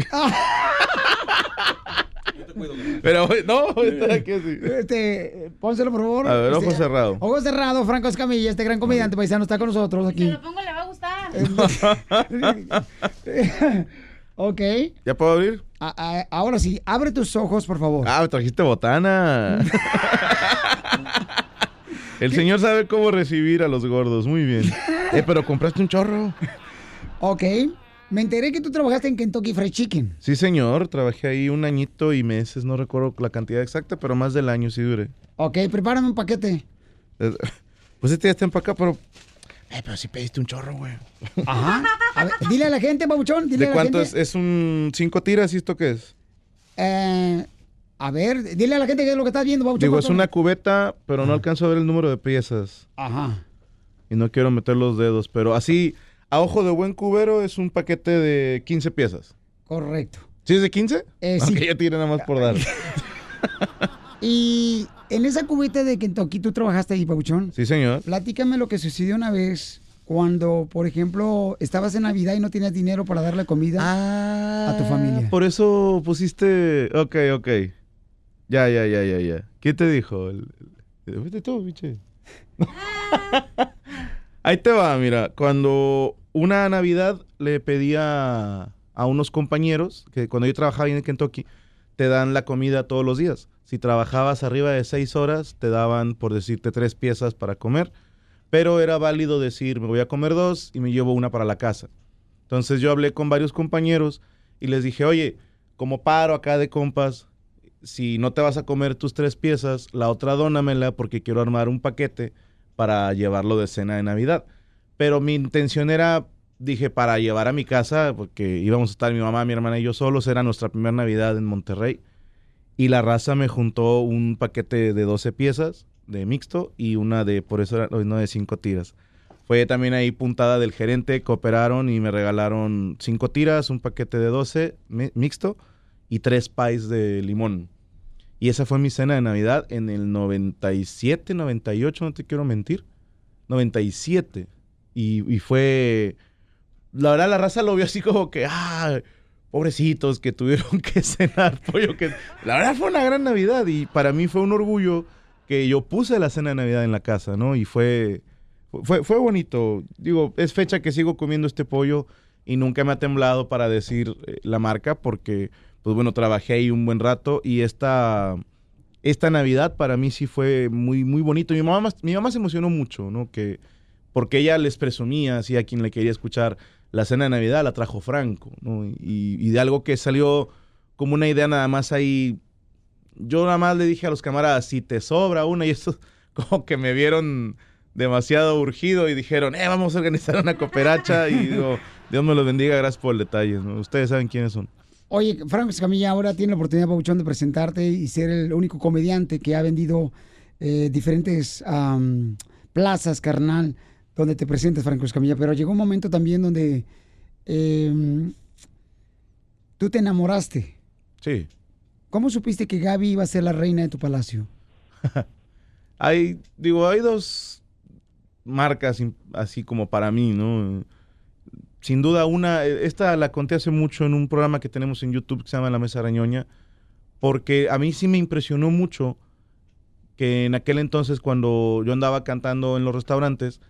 Pero, no, está aquí así. Este, pónselo, por favor. A ver, ojo Este, cerrado. Ojo cerrado, Franco Escamilla, este gran comediante paisano está con nosotros aquí. pongo, le va a gustar. ok. ¿Ya puedo abrir? A- a- ahora sí, abre tus ojos, por favor. Ah, me trajiste botana. El señor sabe cómo recibir a los gordos, muy bien. Eh, pero compraste un chorro. Ok. Me enteré que tú trabajaste en Kentucky Fried Chicken. Sí, señor, trabajé ahí un añito y meses, no recuerdo la cantidad exacta, pero más del año sí duré. Ok, prepárame un paquete. Eh, Pues este ya está empacado, pero... Eh, pero si pediste un chorro, güey. Ajá. A ver, dile a la gente, babuchón, dile ¿De a la cuánto gente. es? ¿Es un cinco tiras y esto qué es? Eh, a ver, dile a la gente qué es lo que estás viendo, babuchón. Digo, es una cubeta, pero no alcanzo a ver el número de piezas. Ajá. Y no quiero meter los dedos, pero así, a ojo de buen cubero, es un paquete de 15 piezas. Correcto. ¿Sí es de 15? Eh, Ok, sí. ya tiene nada más por dar. Y en esa cubeta de Kentucky tú trabajaste ahí, babuchón. Sí, señor. Platícame lo que sucedió una vez cuando, por ejemplo, estabas en Navidad y no tenías dinero para darle comida a tu familia. Por eso pusiste... Ok, ok. Ya, ya, ya, ya, ya. ¿Quién te dijo? Fuiste tú, biche. Ahí te va, mira. Cuando una Navidad le pedía a unos compañeros, que cuando yo trabajaba en Kentucky, te dan la comida todos los días. Si trabajabas arriba de seis horas, te daban, por decirte, tres piezas para comer. Pero era válido decir, me voy a comer dos y me llevo una para la casa. Entonces yo hablé con varios compañeros y les dije, oye, como paro acá de compas, si no te vas a comer tus tres piezas, la otra dónamela porque quiero armar un paquete para llevarlo de cena de Navidad. Pero mi intención era, dije, para llevar a mi casa, porque íbamos a estar mi mamá, mi hermana y yo solos, era nuestra primera Navidad en Monterrey. Y la raza me juntó un paquete de 12 piezas de mixto y una de, por eso era una de 5 tiras. Fue también ahí puntada del gerente, cooperaron y me regalaron 5 tiras, un paquete de 12 mi- mixto y tres pies de limón. Y esa fue mi cena de Navidad en el 97, 98, no te quiero mentir. 97. Y, fue... La verdad, la raza lo vio así como que, ah, pobrecitos que tuvieron que cenar pollo. Que... La verdad fue una gran Navidad y para mí fue un orgullo que yo puse la cena de Navidad en la casa, ¿no? Y fue, fue, fue bonito. Digo, es fecha que sigo comiendo este pollo y nunca me ha temblado para decir eh, la marca porque, pues bueno, trabajé ahí un buen rato y esta, esta Navidad para mí sí fue muy, muy bonito. Mi mamá, mi mamá se emocionó mucho, ¿no? Que, porque ella les presumía, así a quien le quería escuchar, la cena de Navidad la trajo Franco, ¿no? Y, de algo que salió como una idea nada más ahí. Yo nada más le dije a los camaradas, si te sobra una, y eso como que me vieron demasiado urgido y dijeron, eh, vamos a organizar una cooperacha y digo, Dios me los bendiga, gracias por el detalle, ¿no? Ustedes saben quiénes son. Oye, Franco Escamilla ahora tiene la oportunidad, Pabuchón, de presentarte y ser el único comediante que ha vendido eh, diferentes plazas, carnal, donde te presentes, Franco Escamilla. Pero llegó un momento también donde em, tú te enamoraste. Sí. ¿Cómo supiste que Gaby iba a ser la reina de tu palacio? Hay, digo, hay dos marcas así como para mí, ¿no? Sin duda una, esta la conté hace mucho en un programa que tenemos en YouTube que se llama La Mesa Arañoña, porque a mí sí me impresionó mucho que en aquel entonces cuando yo andaba cantando en los restaurantes,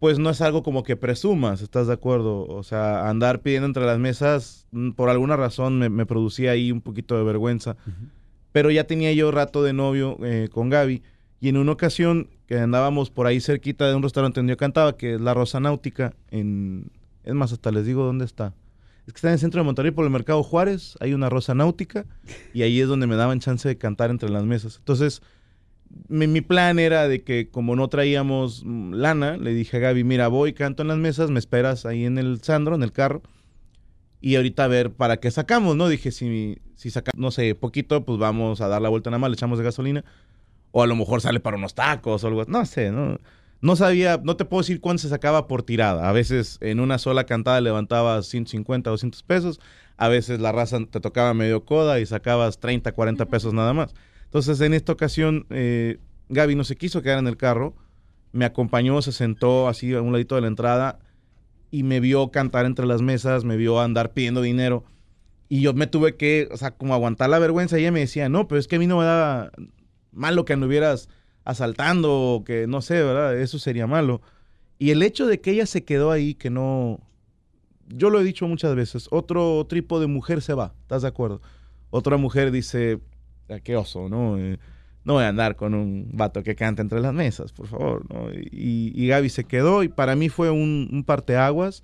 pues no es algo como que presumas, ¿estás de acuerdo? O sea, andar pidiendo entre las mesas, mm, por alguna razón me, me producía ahí un poquito de vergüenza. Pero ya tenía yo rato de novio eh, con Gaby. Y en una ocasión que andábamos por ahí cerquita de un restaurante donde yo cantaba, que es La Rosa Náutica, en... Es más, hasta les digo dónde está. Es que está en el centro de Monterrey por el Mercado Juárez, hay una Rosa Náutica, y ahí es donde me daban chance de cantar entre las mesas. Entonces, mi, plan era de que como no traíamos mm, lana, le dije a Gaby, mira, voy, canto en las mesas, me esperas ahí en el Sandro, en el carro, y ahorita a ver para qué sacamos, ¿no? Dije, si, si sacamos, no sé, poquito, pues vamos a dar la vuelta nada más, le echamos de gasolina, o a lo mejor sale para unos tacos o algo, no sé, ¿no? No sabía, no te puedo decir cuánto se sacaba por tirada. A veces en una sola cantada levantabas 150, 200 pesos. A veces la raza te tocaba medio coda y sacabas 30, 40 pesos nada más. Entonces en esta ocasión eh, Gaby no se quiso quedar en el carro. Me acompañó, se sentó así a un ladito de la entrada y me vio cantar entre las mesas, me vio andar pidiendo dinero. Y yo me tuve que, o sea, como aguantar la vergüenza. Y ella me decía, no, pero es que a mí no me da malo que anduvieras asaltando que no sé, ¿verdad? Eso sería malo. Y el hecho de que ella se quedó ahí, que no... Yo lo he dicho muchas veces, otro tipo de mujer se va, ¿estás de acuerdo? Otra mujer dice, "Ah, qué oso, ¿no? Eh, no voy a andar con un vato que canta entre las mesas, por favor, ¿no? Y, y Gaby se quedó y para mí fue un, un parteaguas.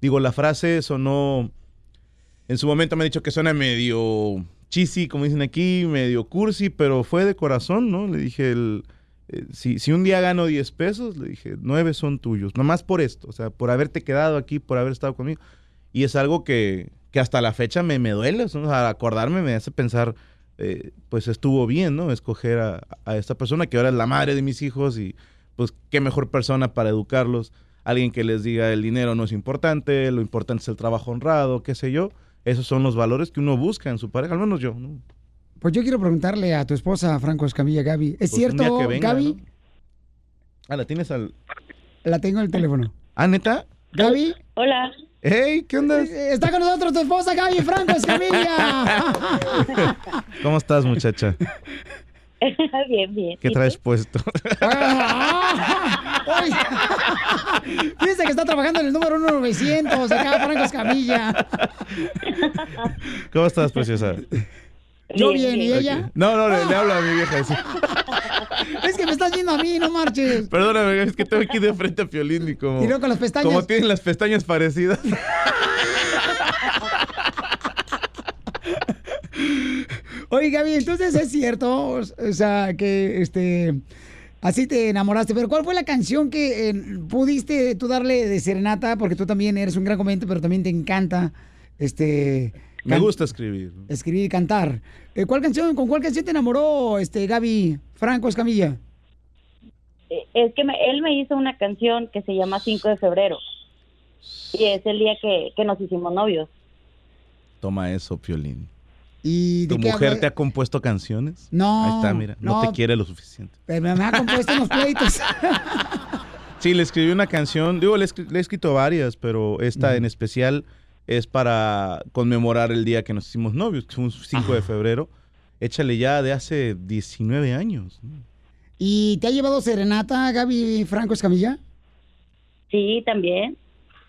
Digo, la frase sonó, en su momento me ha dicho que suena medio cheesy, como dicen aquí, medio cursi, pero fue de corazón, ¿no? Le dije, el, eh, si, si un día gano 10 pesos, le dije, 9 son tuyos, nomás por esto, o sea, por haberte quedado aquí, por haber estado conmigo. Y es algo que, que hasta la fecha me, me duele, o sea, acordarme me hace pensar, eh, pues estuvo bien, ¿no? Escoger a, a esta persona que ahora es la madre de mis hijos y pues qué mejor persona para educarlos. Alguien que les diga el dinero no es importante, lo importante es el trabajo honrado, qué sé yo. Esos son los valores que uno busca en su pareja, al menos yo. ¿no? Pues yo quiero preguntarle a tu esposa, Franco Escamilla, Gaby. ¿Es Pues cierto, venga, Gaby? ¿no? Ah, la tienes al... La tengo en el teléfono. Ah, ¿neta? Gaby. Hola. Hey, ¿qué onda? Está con nosotros tu esposa, Gaby Franco Escamilla. ¿Cómo estás, muchacha? bien, bien. ¿Qué ¿Y traes puesto? Dice que está trabajando en el número 1900, acá Franco Escamilla. ¿Cómo estás, preciosa? Yo bien, ¿y ella? No, no, le, le hablo a mi vieja. sí. Es que me estás viendo a mí, no marches. Perdóname, es que tengo aquí de frente a Piolín y como... Y luego con las pestañas. Como tienen las pestañas parecidas. Oye, Gaby, entonces es cierto, o sea, que este así te enamoraste, pero ¿cuál fue la canción que eh, pudiste tú darle de serenata? Porque tú también eres un gran comediante, pero también te encanta este Me gusta escribir. escribir y cantar. Eh, ¿Cuál canción, con cuál canción te enamoró este Gaby Franco Escamilla? Eh, Es que me- él me hizo una canción que se llama 5 de febrero. Y es el día que, que nos hicimos novios. Toma eso, Piolín. ¿Y ¿Tu mujer habla? te ha compuesto canciones? No, Ahí está, mira. No, no. te quiere lo suficiente. Pero me ha compuesto unos pleitos. Sí, le escribí una canción. Digo, le, he escri- le he escrito varias, pero esta en especial es para conmemorar el día que nos hicimos novios, que fue un 5 de febrero. Échale ya de hace 19 años. ¿Y te ha llevado serenata Gaby Franco Escamilla? Sí, también.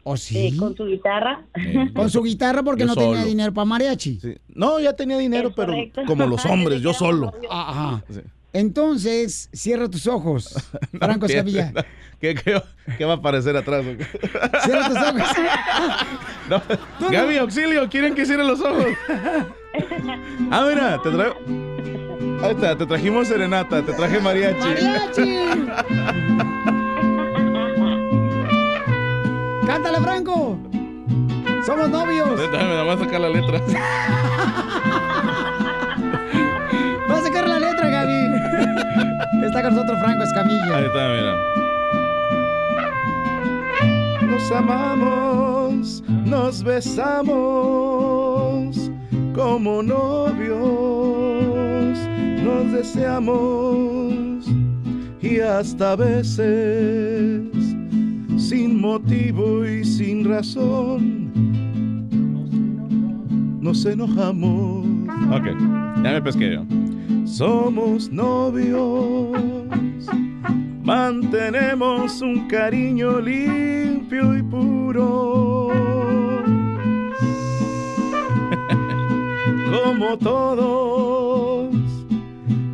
¿O sí? Eh, con su guitarra. Con su guitarra porque Yo no tenía dinero para mariachi. No, ya tenía dinero, pero correcto. como los hombres, yo solo. Ajá. Sí. Entonces, cierra tus ojos, Franco No Escamilla. entiendo. ¿Qué, qué, qué va a aparecer atrás? Cierra tus ojos. No, Gaby, auxilio, quieren que cierre los ojos. Ah, mira, te traigo. Ahí está, te trajimos serenata, te traje mariachi. ¡Cántale, Franco! ¡Somos novios! Déjame nada más sacar la letra. Está con nosotros Franco Escamilla. Ahí está, mira. Nos amamos, nos besamos como novios, nos deseamos y hasta a veces sin motivo y sin razón nos enojamos. Ok, ya me pesqué yo. Somos novios, mantenemos un cariño limpio y puro. Como todos,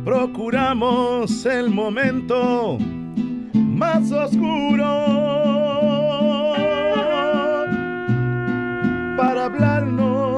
procuramos el momento más oscuro para hablarnos,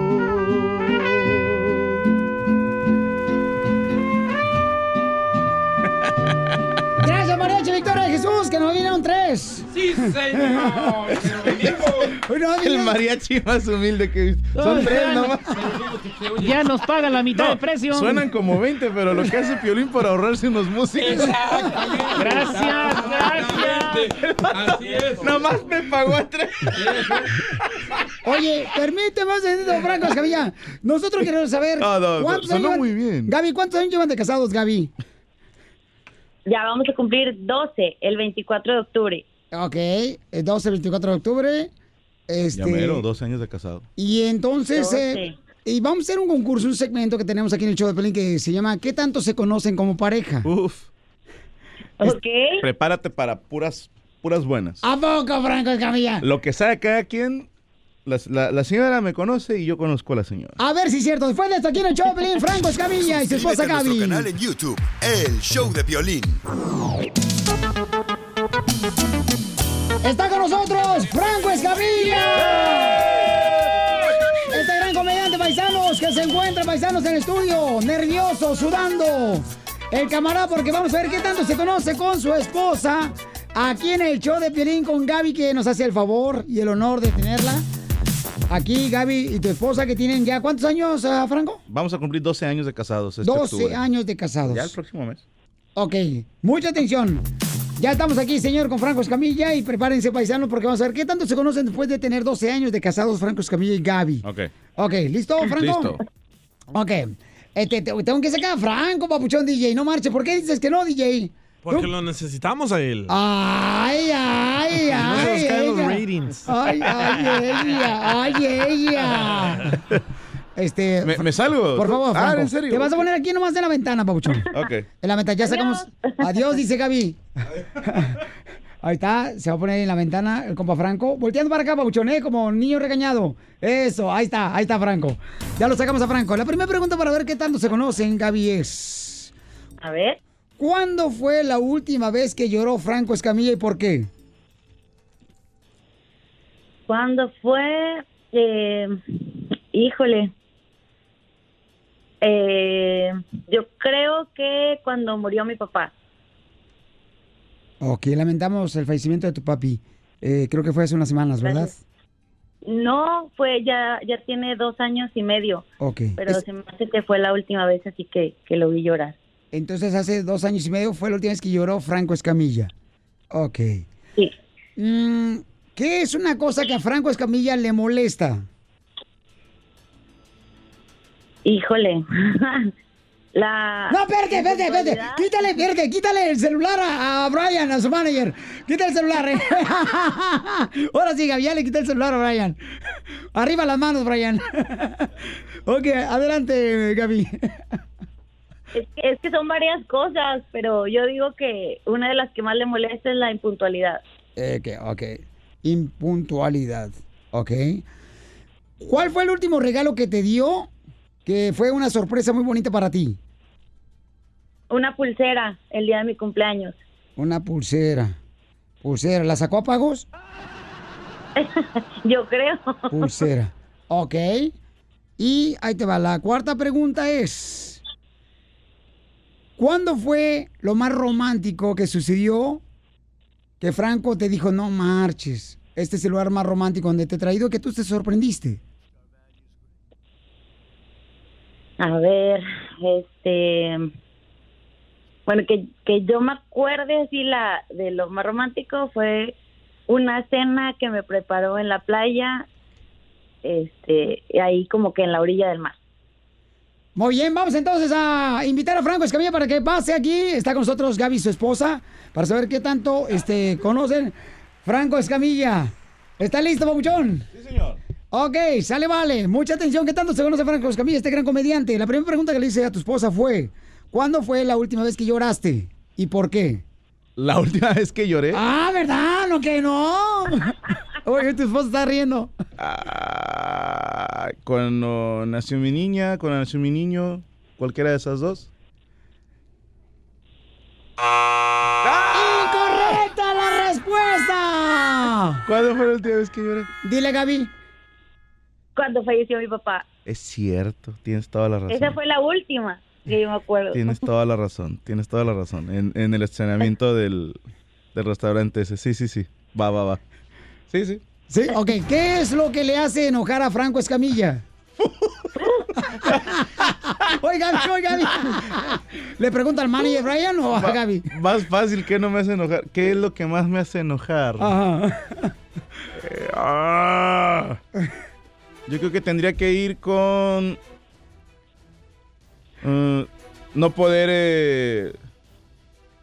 Que nos vinieron tres. Sí, señor. El mariachi más humilde que. Son tres nomás. Ya nos pagan la mitad No, de precio. Suenan como 20, pero lo que hace Piolín para ahorrarse unos músicos. Gracias, gracias. Así es. Nomás me pagó a tres. Oye, permíteme, señorito Franco Escamilla. Nosotros queremos saber No, no, cuántos años muy bien. Gaby, ¿cuántos años llevan de casados, Gaby? Ya vamos a cumplir 12 el 24 de octubre. Ok, el 12, 24 de octubre. Este, Ya mero, 12 años de casado. Y entonces, 12. eh, y vamos a hacer un concurso, un segmento que tenemos aquí en el show de Pelín que se llama ¿Qué tanto se conocen como pareja? Uf. Ok. Prepárate para puras, puras buenas. ¿A poco, Franco Escamilla? Lo que sabe cada quien, la, la- la señora me conoce y yo conozco a la señora. A ver si es cierto. Después de esto, aquí en el show, de Pelín, Franco Escamilla y su esposa nuestro Gaby. canal en YouTube, El Show de Violín. Está con nosotros Franco Escamilla. Este gran comediante paisanos que se encuentra paisanos en el estudio, nervioso, sudando. El camarada porque vamos a ver qué tanto se conoce con su esposa aquí en el show de Piolín con Gaby que nos hace el favor y el honor de tenerla. Aquí Gaby y tu esposa que tienen ya cuántos años, ah, Franco? Vamos a cumplir 12 años de casados. Este 12 octubre. años de casados. Ya el próximo mes. Ok, mucha atención. Ya estamos aquí, señor, con Franco Escamilla y prepárense, paisanos, porque vamos a ver qué tanto se conocen después de tener 12 años de casados Franco Escamilla y Gaby. Ok. Ok, ¿listo, Franco? Listo. Ok. Este, te- tengo que sacar a Franco, papuchón DJ, no marche. ¿Por qué dices que no, DJ? Porque lo necesitamos a él. Ay, ay, No se nos ay. caen los ella. ratings. Ay, ay, ella, ay, ella. Este. ¿Me, me salgo? Por favor, Ah, Franco. ¿en serio? Te vas a poner aquí nomás en la ventana, papuchón. Ok. En la ventana, ya sacamos. Adiós, dice Gaby. Ahí está, se va a poner en la ventana el compa Franco. Volteando para acá, papuchón, ¿eh? Como niño regañado. Eso, ahí está, ahí está Franco. Ya lo sacamos a Franco. La primera pregunta para ver qué tanto se conocen, Gaby, es. A ver. ¿Cuándo fue la última vez que lloró Franco Escamilla y por qué? ¿Cuándo fue? Eh, híjole. Eh, yo creo que cuando murió mi papá. Ok, lamentamos el fallecimiento de tu papi. Eh, creo que fue hace unas semanas, ¿verdad? No, fue ya ya tiene dos años y medio, Ok. pero Es- se me hace que fue la última vez así que, que lo vi llorar. Entonces hace dos años y medio fue la última vez que lloró Franco Escamilla. Ok. Sí. Mm, ¿Qué es una cosa que a Franco Escamilla le molesta? Híjole. la No, espérate, espérate, espérate. Quítale, espérate, quítale el celular a, a Brian, a su manager. Quita el celular, eh. Ahora sí, ya le quité el celular a Brian. Arriba las manos, Brian. ok, adelante, Gaby. Es que, es que son varias cosas, pero yo digo que una de las que más le molesta es la impuntualidad. Eh, que, ok. Impuntualidad. Ok. ¿Cuál fue el último regalo que te dio que fue una sorpresa muy bonita para ti? Una pulsera el día de mi cumpleaños. Una pulsera. Pulsera. ¿La sacó a pagos? Yo creo. Pulsera. Ok. Y ahí te va. La cuarta pregunta es: ¿Cuándo fue lo más romántico que sucedió que Franco te dijo, no marches? Este es el lugar más romántico donde te he traído que tú te sorprendiste. A ver, este. Bueno, que, que yo me acuerde así la, de lo más romántico fue una cena que me preparó en la playa, este, ahí como que en la orilla del mar. Muy bien, vamos entonces a invitar a Franco Escamilla para que pase aquí. Está con nosotros Gaby, su esposa, para saber qué tanto este, conocen. Franco Escamilla, ¿está listo, papuchón? Sí, señor. Ok, sale, vale. Mucha atención. ¿Qué tanto se conoce Franco Escamilla, este gran comediante? La primera pregunta que le hice a tu esposa fue, ¿cuándo fue la última vez que lloraste? ¿Y por qué? La última vez que lloré. Ah, ¿verdad? No, que no. Oye, tu esposa está riendo. Ah, cuando nació mi niña, cuando nació mi niño, cualquiera de esas dos. ¡Incorrecta la respuesta! ¿Cuándo fue la última vez que lloré? Dile, Gaby. Cuando falleció mi papá. Es cierto, tienes toda la razón. Esa fue la última que yo me acuerdo. Tienes toda la razón, tienes toda la razón. En, en el escenamiento del, del restaurante ese. Sí, sí, sí. Va, va, va. Sí, sí. Sí, ok. ¿Qué es lo que le hace enojar a Franco Escamilla? oigan, oigan. ¿Le pregunta al manager Brian o a Gaby? Más fácil, ¿qué no me hace enojar? ¿Qué es lo que más me hace enojar? Ajá. Eh, ah. Yo creo que tendría que ir con... eh, no poder... eh,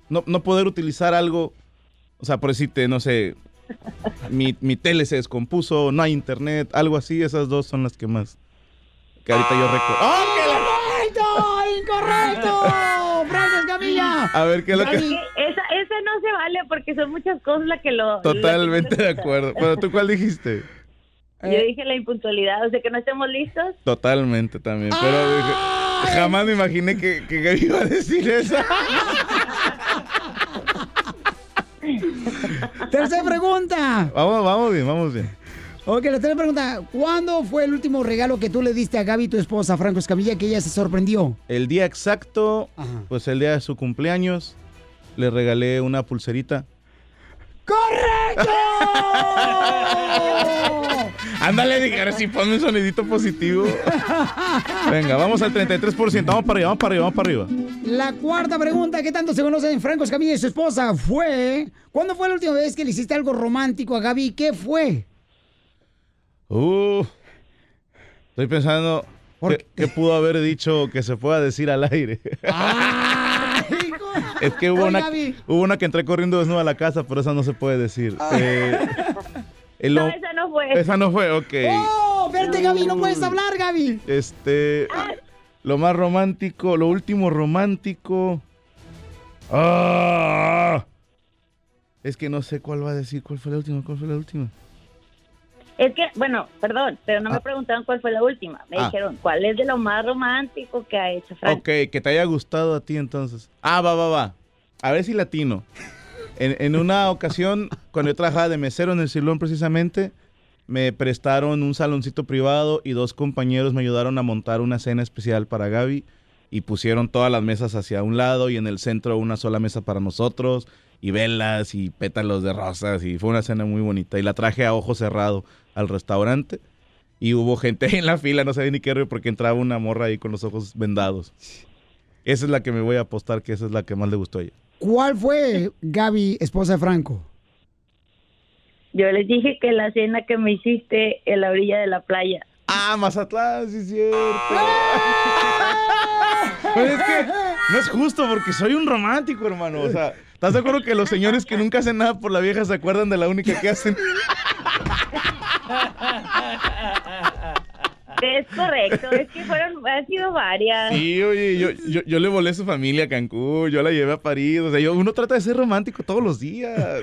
no, no poder utilizar algo... O sea, por decirte, no sé... Mi, mi tele se descompuso, no hay internet, algo así. Esas dos son las que más... Que ahorita yo recuerdo. ¡Ah! ¡Incorrecto! ¡Incorrecto! ¡Franco Escamilla! A ver, ¿qué es lo que...? que esa, esa no se vale porque son muchas cosas las que lo... Totalmente lo que- de acuerdo. Pero tú, ¿cuál dijiste? Yo dije la impuntualidad, o sea que no estemos listos. Totalmente también. Pero dije, jamás me imaginé que, que Gaby iba a decir eso. Tercera pregunta. Vamos, vamos bien, vamos bien. Ok, la tercera pregunta. ¿Cuándo fue el último regalo que tú le diste a Gaby, tu esposa, Franco Escamilla, que ella se sorprendió? El día exacto, pues el día de su cumpleaños, le regalé una pulserita. ¡Correcto! Ándale, ahora sí ponme un sonidito positivo. Venga, vamos al 33%. Vamos para arriba, vamos para arriba, vamos para arriba. La cuarta pregunta, ¿qué tanto se conocen Franco Escamilla y su esposa? Fue, ¿cuándo fue la última vez que le hiciste algo romántico a Gaby? ¿Qué fue? Uh, estoy pensando qué, qué pudo haber dicho que se pueda decir al aire. Es que hubo una, hubo una que entré corriendo desnuda a la casa, pero esa no se puede decir. Eh, el No, esa no fue. Esa no fue, ok. ¡Oh! Verte, Gaby, no puedes hablar, Gaby. Este. Lo más romántico, lo último romántico. ¡Ah! Es que no sé cuál va a decir. ¿Cuál fue la última? ¿Cuál fue la última? Es que, bueno, perdón, pero no me preguntaron cuál fue la última. Me Ah. dijeron, ¿cuál es de lo más romántico que ha hecho Frank? Ok, que te haya gustado a ti entonces. Ah, va, va, va. A ver si latino. En, en una ocasión, cuando yo trabajaba de mesero en el Silón precisamente, me prestaron un saloncito privado y dos compañeros me ayudaron a montar una cena especial para Gaby y pusieron todas las mesas hacia un lado y en el centro una sola mesa para nosotros y velas y pétalos de rosas y fue una cena muy bonita y la traje a ojo cerrado al restaurante y hubo gente ahí en la fila, no sabía ni qué río porque entraba una morra ahí con los ojos vendados. Esa es la que me voy a apostar que esa es la que más le gustó a ella. ¿Cuál fue Gaby, esposa de Franco? Yo les dije que la cena que me hiciste en la orilla de la playa. Ah, Mazatlán, sí es cierto. Pero es que no es justo porque soy un romántico, hermano. O sea, ¿estás de acuerdo que los señores que nunca hacen nada por la vieja se acuerdan de la única que hacen? Es correcto, es que fueron, han sido varias. Sí, oye, yo, yo, yo le volé a su familia a Cancún, yo la llevé a París. O sea, yo, uno trata de ser romántico todos los días.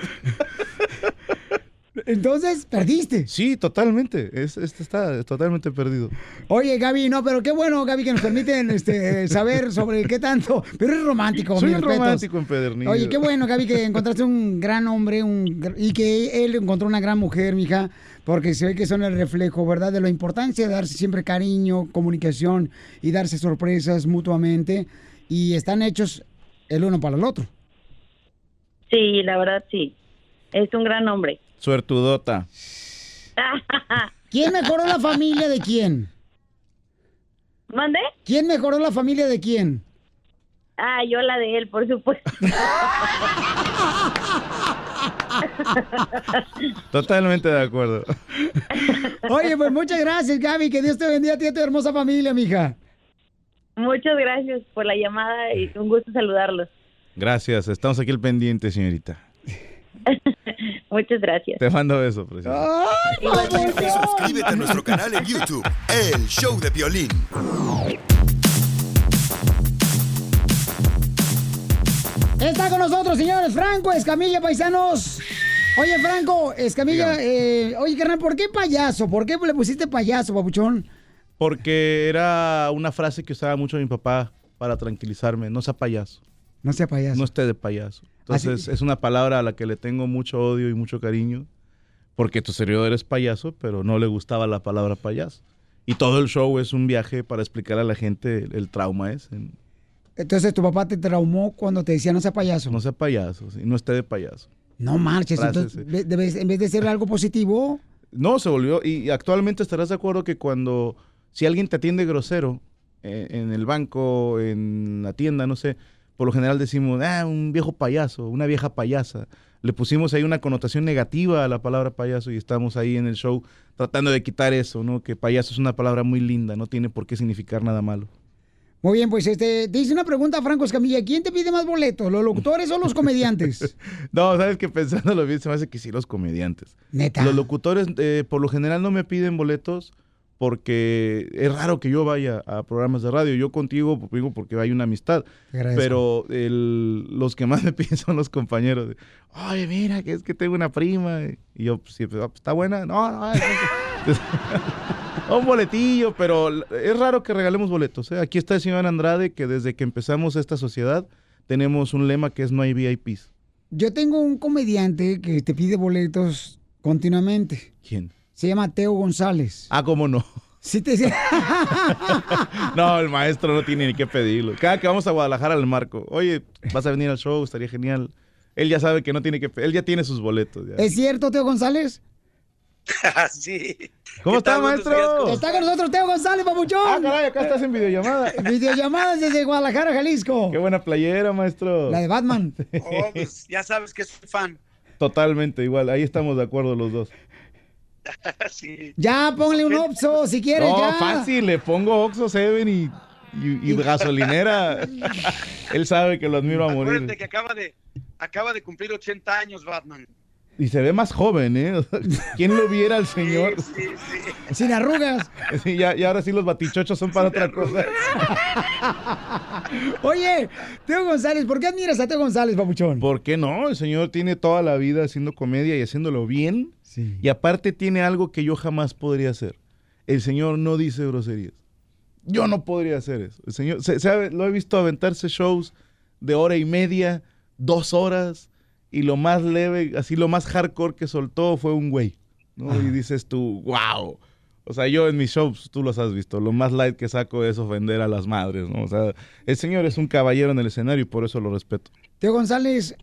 Entonces, perdiste. Sí, totalmente. Es, este está totalmente perdido. Oye, Gaby, no, pero qué bueno, Gaby, que nos permiten este, saber sobre qué tanto. Pero es romántico, Soy un romántico empedernido. Oye, qué bueno, Gaby, que encontraste un gran hombre un, y que él encontró una gran mujer, mija, porque se ve que son el reflejo, ¿verdad? De la importancia de darse siempre cariño, comunicación y darse sorpresas mutuamente. Y están hechos el uno para el otro. Sí, la verdad sí. Es un gran hombre. Suertudota. ¿Quién mejoró la familia de quién? ¿Mande? ¿Quién mejoró la familia de quién? Ah, yo la de él, por supuesto. Totalmente de acuerdo. Oye, pues muchas gracias, Gaby. Que Dios te bendiga a ti y a tu hermosa familia, mija. Muchas gracias por la llamada y un gusto saludarlos. Gracias, estamos aquí al pendiente, señorita. Muchas gracias. Te mando beso, preciosa. Suscríbete a nuestro canal en YouTube, El Show de Violín. Está con nosotros, señores, Franco Escamilla, paisanos. Oye, Franco Escamilla, eh, oye, carnal, ¿por qué payaso? ¿Por qué le pusiste payaso, papuchón? Porque era una frase que usaba mucho mi papá para tranquilizarme. No sea payaso. No sea payaso. No esté de payaso. Entonces, Así- es una palabra a la que le tengo mucho odio y mucho cariño. Porque tu servidor es payaso, pero no le gustaba la palabra payaso. Y todo el show es un viaje para explicar a la gente el, el trauma es. en- Entonces tu papá te traumó cuando te decía no sea payaso. no sea payaso, sí, no esté de payaso. No marches, Frase, entonces, sí. debes- en vez de ser algo positivo, No, se volvió. Y actualmente estarás de acuerdo que cuando. Si alguien te atiende grosero eh, en el banco, en la tienda, no sé, por lo general decimos, ah, un viejo payaso, una vieja payasa. Le pusimos ahí una connotación negativa a la palabra payaso y estamos ahí en el show tratando de quitar eso, ¿no? Que payaso es una palabra muy linda, no tiene por qué significar nada malo. Muy bien, pues este, te hice una pregunta, Franco Escamilla. ¿Quién te pide más boletos, los locutores o los comediantes? No, sabes que pensándolo bien, se me hace que sí los comediantes. Neta. Los locutores, eh, por lo general, no me piden boletos porque es raro que yo vaya a programas de radio. Yo contigo pues, digo porque hay una amistad. Pero el- los que más me piden son los compañeros. Oye, mira, que es que tengo una prima. Y yo, pues, pues, ah, pues, ¿está buena? No, no. es- es- Un boletillo, pero es raro que regalemos boletos. ¿eh? Aquí está el señor Andrade, que desde que empezamos esta sociedad tenemos un lema que es no hay VIPs. Yo tengo un comediante que te pide boletos continuamente. ¿Quién? Se llama Teo González. Ah, ¿cómo no? Sí te decía. No, el maestro no tiene ni que pedirlo. Cada que vamos a Guadalajara al marco, oye, vas a venir al show, estaría genial. Él ya sabe que no tiene que él ya tiene sus boletos. ya. ¿Es cierto, Teo González? sí. ¿Cómo está, maestro? Está con nosotros Teo González, papuchón. Ah, caray, acá estás en videollamada. Videollamadas desde Guadalajara, Jalisco. Qué buena playera, maestro. La de Batman. Oh, pues, ya sabes que soy fan. Totalmente igual, ahí estamos de acuerdo los dos. sí. Ya, ponle un Opso si quieres, no, ya. fácil, le pongo Oxxo Seven y, y- y gasolinera. Él sabe que lo admiro a morir. Acuérdate que acaba de, acaba de cumplir 80 años Batman. Y se ve más joven, ¿eh? ¿Quién lo viera al señor? Sí, sí. Sin arrugas. Sí, ya, y ahora sí los batichochos son para otra cosa. Oye, Teo González, ¿por qué admiras a Teo González, papuchón? ¿Por qué no? El señor tiene toda la vida haciendo comedia y haciéndolo bien. Y aparte tiene algo que yo jamás podría hacer. El señor no dice groserías. Yo no podría hacer eso. El señor, se- lo he visto aventarse shows de hora y media, dos horas, y lo más leve, así lo más hardcore que soltó fue un güey. ¿no? Y dices tú, wow. O sea, yo en mis shows, tú los has visto, lo más light que saco es ofender a las madres, ¿no? O sea, el señor es un caballero en el escenario y por eso lo respeto. Teo González,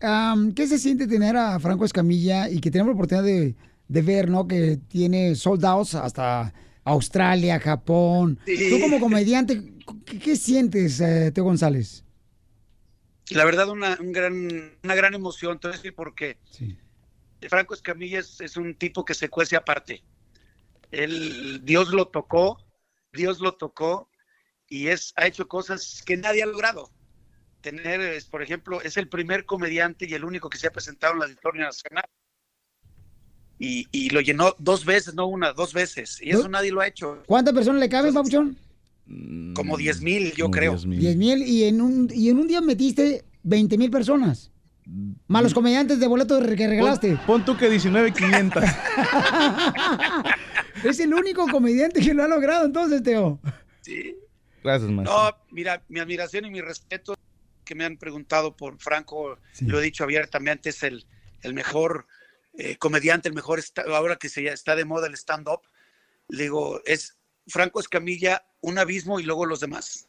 ¿qué se siente tener a Franco Escamilla y que tenemos la oportunidad de, de ver, ¿no? Que tiene sold outs hasta Australia, Japón. Sí. Tú como comediante, ¿qué, qué sientes, eh, Teo González? La verdad, una, un gran, una gran emoción. Te voy a decir por qué. Franco Escamilla es, es un tipo que se cuece aparte. Él, Dios lo tocó, Dios lo tocó y es, ha hecho cosas que nadie ha logrado. Tener, es, por ejemplo, es el primer comediante y el único que se ha presentado en la Auditorio Nacional. Y, y lo llenó dos veces, no una, dos veces. Y eso nadie lo ha hecho. ¿Cuántas personas le caben, papuchón? Como 10 mil, yo Como creo. 10,000. 10 mil y en un y en un día metiste 20 mil personas. Más los comediantes de boletos que regalaste. Pon, pon tú que 19,500. es el único comediante que lo ha logrado entonces, Teo. Sí. Gracias, maestro. No, mira, mi admiración y mi respeto que me han preguntado por Franco, lo he dicho abiertamente, es el, el mejor eh, comediante, el mejor, ahora que se, está de moda el stand-up, le digo, es Franco Escamilla, un abismo y luego los demás.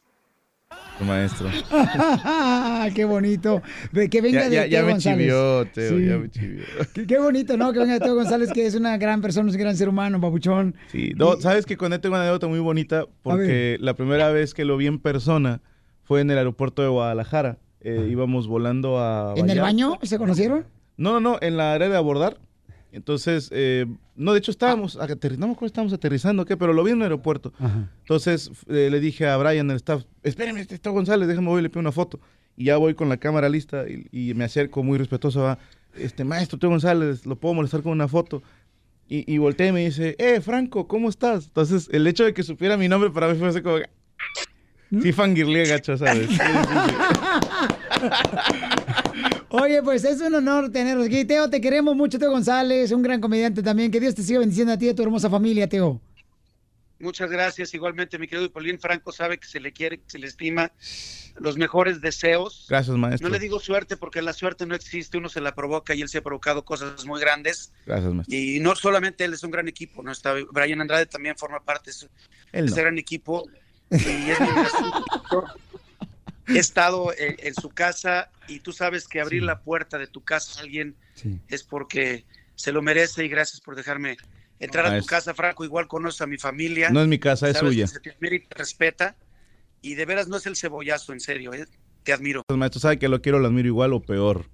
Maestro. qué bonito. Que venga Ya, de ya, Teo ya me González. chivió, Teo, Sí. ya me chivió. Qué, qué bonito, ¿no? Que venga de Teo González, que es una gran persona, es un gran ser humano, papuchón. Sí, no, sabes que con él tengo una anécdota muy bonita porque la primera vez que lo vi en persona fue en el aeropuerto de Guadalajara. Eh, íbamos volando a. ¿En el baño se conocieron? No, no, no, en la área de abordar. Entonces, eh, no, de hecho estábamos, aterri- no me acuerdo, estábamos aterrizando, ¿qué? Pero lo vi en el aeropuerto. Entonces eh, le dije a Brian, el staff, espéreme, este está González, déjame voy y le pido una foto. Y ya voy con la cámara lista y, y me acerco muy respetuoso, va, este maestro Teo González, lo puedo molestar con una foto. Y, y volteé y me dice, eh, Franco, ¿cómo estás? Entonces, el hecho de que supiera mi nombre para mí fue así como... que- Sí, fangirlé, gacho, ¿sabes? Sí, sí, sí. Oye, pues es un honor tenerlos aquí. Teo, te queremos mucho, Teo González, un gran comediante también. Que Dios te siga bendiciendo a ti y a tu hermosa familia, Teo. Muchas gracias. Igualmente, mi querido Paulín Franco sabe que se le quiere, que se le estima los mejores deseos. Gracias, maestro. No le digo suerte porque la suerte no existe, uno se la provoca y él se ha provocado cosas muy grandes. Gracias, maestro. Y no solamente él es un gran equipo, no está Brian Andrade también forma parte de de ese no. gran equipo y es mi. He estado en, en su casa y tú sabes que abrir la puerta de tu casa a alguien es porque se lo merece y gracias por dejarme entrar a tu casa, Franco. Igual conoces a mi familia. No es mi casa, es suya. Se te admira y te respeta y de veras no es el cebollazo, en serio, ¿eh? te admiro. Maestro sabe que lo quiero, lo admiro igual o peor.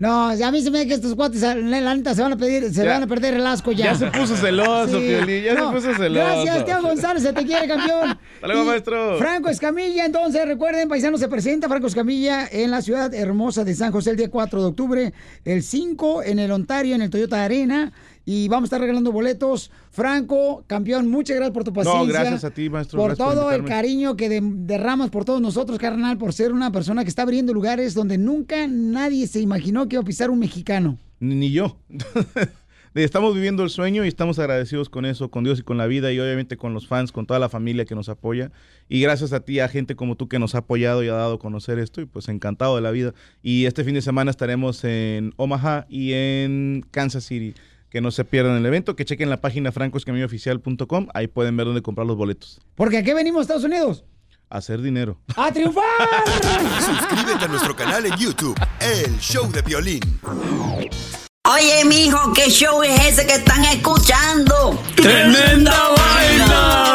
No, a mí se me da que estos cuates, la neta, se van a pedir, se Ya. van a perder el asco ya. Ya se puso celoso, Piolín, ya se puso celoso. Gracias, Teo González, se te quiere, campeón. Hasta luego, maestro. Franco Escamilla, entonces, recuerden, paisano se presenta Franco Escamilla en la ciudad hermosa de San José el día 4 de octubre, el 5 en el Ontario, en el Toyota Arena, y vamos a estar regalando boletos. Franco, campeón, muchas gracias por tu paciencia. No, gracias a ti, maestro. Por todo el cariño que de- derramas por todos nosotros, carnal, por ser una persona que está abriendo lugares donde nunca nadie se imaginó que iba a pisar un mexicano. Ni, ni yo. Estamos viviendo el sueño y estamos agradecidos con eso, con Dios y con la vida y obviamente con los fans, con toda la familia que nos apoya. Y gracias a ti, a gente como tú que nos ha apoyado y ha dado a conocer esto y pues encantado de la vida. Y este fin de semana estaremos en Omaha y en Kansas City. Que no se pierdan el evento, que chequen la página francoscamilloficial.com, ahí pueden ver dónde comprar los boletos. Porque aquí venimos a Estados Unidos. A hacer dinero. ¡A triunfar! Suscríbete a nuestro canal en YouTube, El Show de Violín. Oye, mijo, ¿qué show es ese que están escuchando? ¡Tremenda Hola